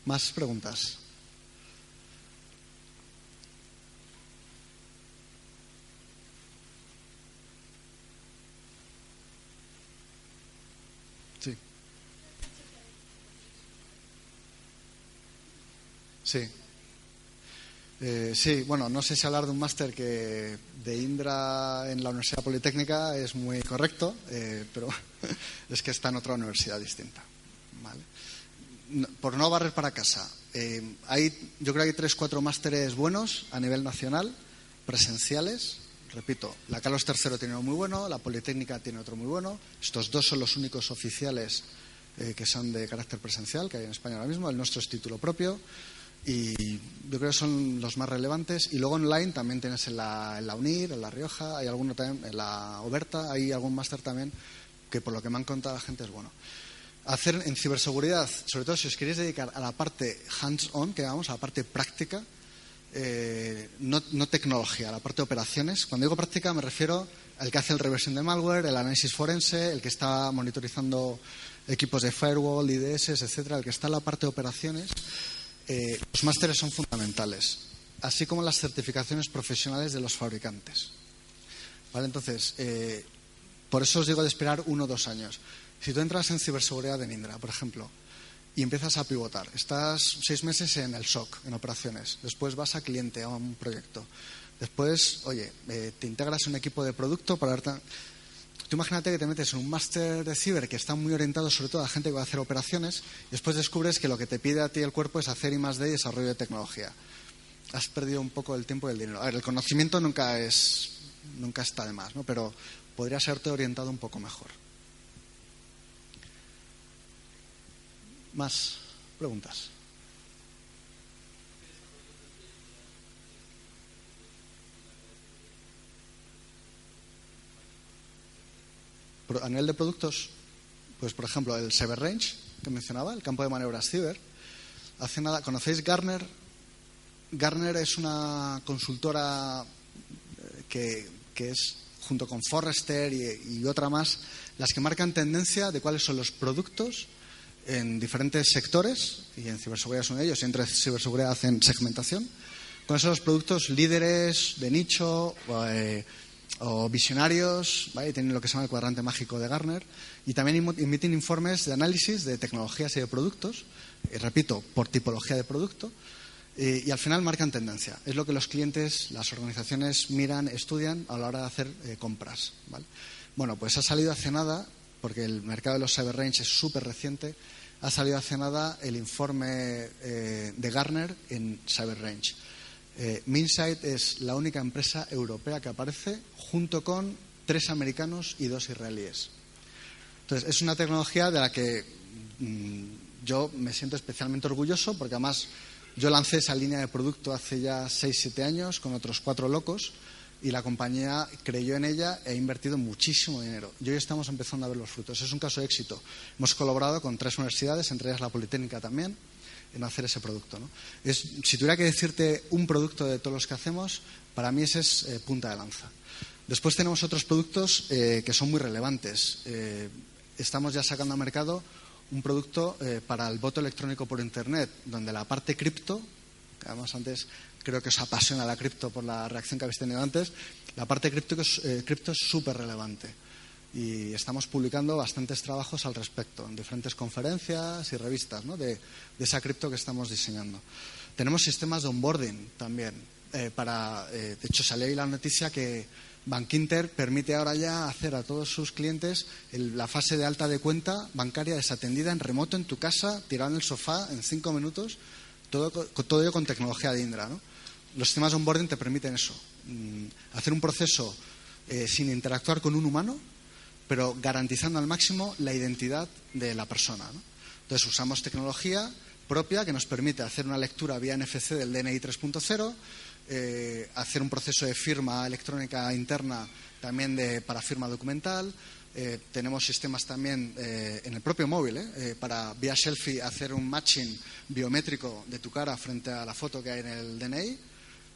¿Más preguntas? Sí. Sí. Eh, sí, bueno, no sé si hablar de un máster que de Indra en la Universidad Politécnica es muy correcto, eh, pero [LAUGHS] es que está en otra universidad distinta. ¿vale? Por no barrer para casa, eh, hay, yo creo que hay tres, cuatro másteres buenos a nivel nacional, presenciales. Repito, la Carlos III tiene uno muy bueno, la Politécnica tiene otro muy bueno. Estos dos son los únicos oficiales eh, que son de carácter presencial que hay en España ahora mismo. El nuestro es título propio y yo creo que son los más relevantes. Y luego online también tienes en la, en la UNIR, en La Rioja, hay alguno también en la Oberta, hay algún máster también que por lo que me han contado la gente es bueno. Hacer en ciberseguridad, sobre todo si os queréis dedicar a la parte hands-on, que llamamos, a la parte práctica, eh, no, no, tecnología, la parte de operaciones. Cuando digo práctica me refiero al que hace el reversión de malware, el análisis forense, el que está monitorizando equipos de firewall, IDS, etcétera, el que está en la parte de operaciones. Eh, los másteres son fundamentales, así como las certificaciones profesionales de los fabricantes. ¿Vale? Entonces, eh, por eso os digo de esperar uno o dos años. Si tú entras en ciberseguridad de Indra, por ejemplo, y empiezas a pivotar, estás seis meses en el SOC, en operaciones, después vas a cliente, a un proyecto, después, oye, eh, te integras en un equipo de producto para. Tú imagínate que te metes en un máster de ciber que está muy orientado sobre todo a gente que va a hacer operaciones y después descubres que lo que te pide a ti el cuerpo es hacer I más D y desarrollo de tecnología. Has perdido un poco el tiempo y el dinero. A ver, el conocimiento nunca es nunca está de más, ¿no? Pero podría serte orientado un poco mejor. Más preguntas. A nivel de productos, pues por ejemplo, el Cyber Range que mencionaba, el campo de maniobras ciber. Hace nada, ¿conocéis Garner? Garner es una consultora eh, que, que es, junto con Forrester y, otra más, las que marcan tendencia de cuáles son los productos en diferentes sectores, y en ciberseguridad son ellos, y entre ciberseguridad hacen segmentación, cuáles son los productos líderes de nicho eh, o visionarios, ¿vale? tienen lo que se llama el cuadrante mágico de Garner, y también emiten informes de análisis de tecnologías y de productos, y repito, por tipología de producto, eh, y al final marcan tendencia. Es lo que los clientes, las organizaciones miran, estudian a la hora de hacer eh, compras. ¿vale? Bueno, pues ha salido hace nada, porque el mercado de los cyber range es súper reciente, ha salido hace nada el informe eh, de Garner en cyber range. Eh, Minsight es la única empresa europea que aparece junto con tres americanos y dos israelíes. Entonces, es una tecnología de la que mmm, yo me siento especialmente orgulloso porque además yo lancé esa línea de producto hace ya seis, siete años con otros cuatro locos y la compañía creyó en ella e ha invertido muchísimo dinero. Y hoy estamos empezando a ver los frutos. Es un caso de éxito. Hemos colaborado con tres universidades, entre ellas la Politécnica también, en hacer ese producto. ¿no? Es, si tuviera que decirte un producto de todos los que hacemos, para mí ese es eh, punta de lanza. Después tenemos otros productos eh, que son muy relevantes. Eh, estamos ya sacando al mercado un producto eh, para el voto electrónico por Internet, donde la parte cripto, que además antes creo que os apasiona la cripto por la reacción que habéis tenido antes, la parte cripto eh, es súper relevante. Y estamos publicando bastantes trabajos al respecto, en diferentes conferencias y revistas ¿no? de, esa cripto que estamos diseñando. Tenemos sistemas de onboarding también. Para, de hecho, salió ahí la noticia que Bankinter permite ahora ya hacer a todos sus clientes el, la fase de alta de cuenta bancaria desatendida en remoto en tu casa, tirado en el sofá en cinco minutos, todo, todo ello con tecnología de Indra. ¿no? Los sistemas onboarding te permiten eso, hacer un proceso eh, sin interactuar con un humano, pero garantizando al máximo la identidad de la persona. ¿no? Entonces usamos tecnología propia que nos permite hacer una lectura vía NFC del DNI 3.0, eh, hacer un proceso de firma electrónica interna también de, para firma documental. Eh, tenemos sistemas también eh, en el propio móvil eh, para vía selfie hacer un matching biométrico de tu cara frente a la foto que hay en el DNI.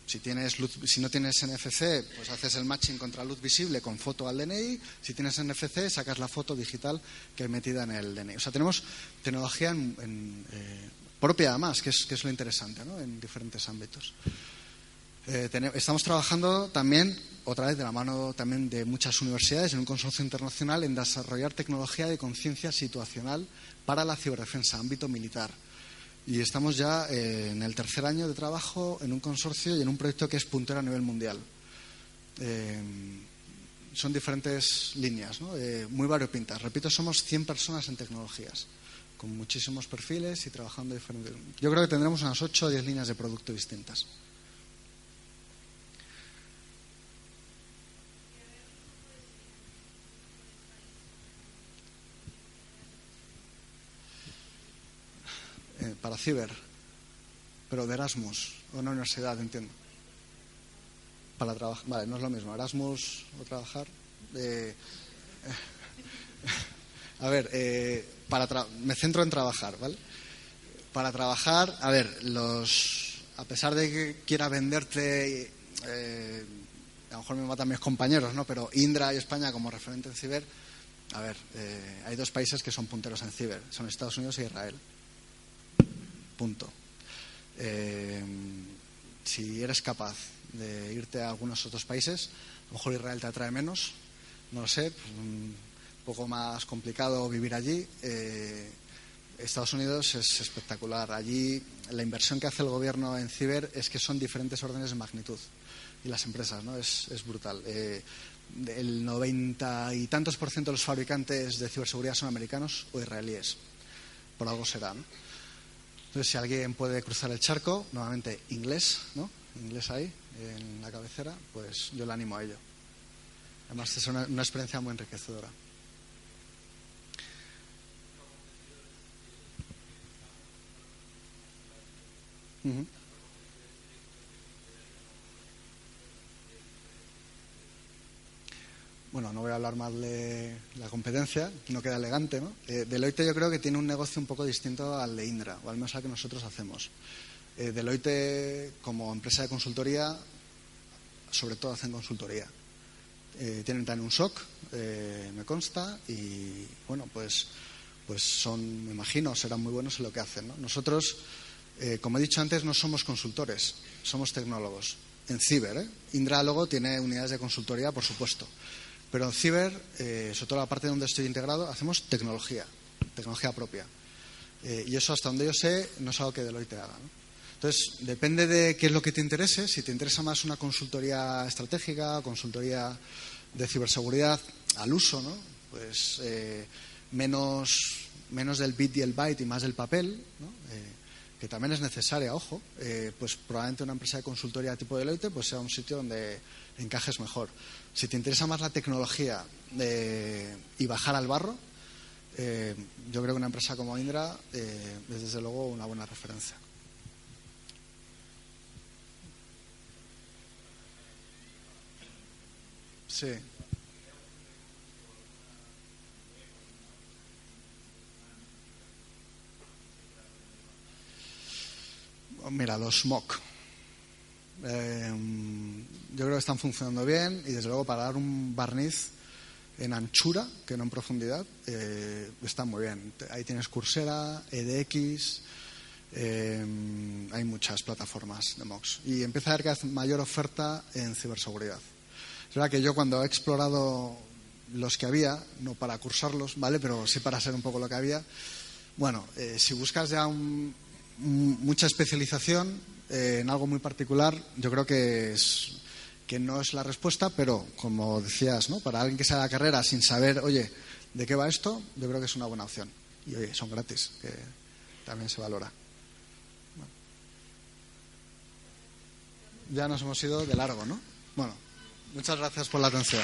Si, tienes luz, si, no tienes NFC, pues haces el matching contra luz visible con foto al DNI. Si tienes NFC, sacas la foto digital que hay metida en el DNI. O sea, tenemos tecnología eh, propia, además, que es, que es, lo interesante, ¿no? en diferentes ámbitos. Eh, estamos trabajando también, otra vez de la mano también de muchas universidades, en un consorcio internacional, en desarrollar tecnología de conciencia situacional para la ciberdefensa, ámbito militar. Y estamos ya eh, en el tercer año de trabajo en un consorcio y en un proyecto que es puntero a nivel mundial. Eh, son diferentes líneas, ¿no? muy variopintas. Repito, somos 100 personas en tecnologías, con muchísimos perfiles y trabajando diferentes. Yo creo que tendremos unas 8 o 10 líneas de producto distintas. Para ciber, pero de Erasmus o una universidad, entiendo. Para trabajar, vale, no es lo mismo, Erasmus o trabajar. Eh, [LAUGHS] a ver, eh, para me centro en trabajar, ¿vale? Para trabajar, a ver, los, a pesar de que quiera venderte, eh, a lo mejor me matan mis compañeros, ¿no? Pero Indra y España como referente en ciber, a ver, eh, hay dos países que son punteros en ciber, son Estados Unidos e Israel. Punto. Eh, si eres capaz de irte a algunos otros países, a lo mejor Israel te atrae menos, no lo sé, pues un poco más complicado vivir allí. Eh, Estados Unidos es espectacular. Allí la inversión que hace el gobierno en ciber es que son diferentes órdenes de magnitud. Y las empresas, ¿no? Es, brutal. Eh, el noventa y tantos por ciento de los fabricantes de ciberseguridad son americanos o israelíes. Por algo será. Entonces, si alguien puede cruzar el charco, nuevamente inglés, ¿no? Inglés ahí, en la cabecera, pues yo le animo a ello. Además, es una, experiencia muy enriquecedora. Uh -huh. Bueno, no voy a hablar mal de la competencia, no queda elegante, ¿no? Eh, Deloitte yo creo que tiene un negocio un poco distinto al de Indra, o al menos al que nosotros hacemos. Eh, Deloitte, como empresa de consultoría, sobre todo hacen consultoría. Eh, tienen también un SOC, me consta, y bueno, pues, pues son, me imagino, serán muy buenos en lo que hacen. Nosotros, como he dicho antes, no somos consultores, somos tecnólogos. En ciber, Indra luego tiene unidades de consultoría, por supuesto. Pero en Ciber, eh, sobre todo la parte donde estoy integrado, hacemos tecnología, tecnología propia. Eh, y eso, hasta donde yo sé, no es algo que Deloitte haga. Entonces, depende de qué es lo que te interese. Si te interesa más una consultoría estratégica, consultoría de ciberseguridad al uso, ¿no? pues eh, menos, menos del bit y el byte y más del papel, que también es necesaria, ojo, pues probablemente una empresa de consultoría tipo Deloitte pues sea un sitio donde encajes mejor. Si te interesa más la tecnología eh, y bajar al barro, eh, yo creo que una empresa como Indra eh, es desde luego una buena referencia. Sí. Mira, los MOOC. Eh, yo creo que están funcionando bien y desde luego para dar un barniz en anchura que no en profundidad eh, están muy bien. Ahí tienes Coursera, EDX, eh, hay muchas plataformas de MOX y empieza a haber cada vez mayor oferta en ciberseguridad. Es verdad que yo cuando he explorado los que había, no para cursarlos, ¿vale? Pero sí para ser un poco lo que había. Bueno, si buscas ya mucha especialización, eh, en algo muy particular, yo creo que, es, que no es la respuesta, pero como decías, ¿no? para alguien que se haga carrera sin saber, oye, ¿de qué va esto? Yo creo que es una buena opción. Y oye, son gratis, que también se valora. Ya nos hemos ido de largo, ¿no? Bueno, muchas gracias por la atención.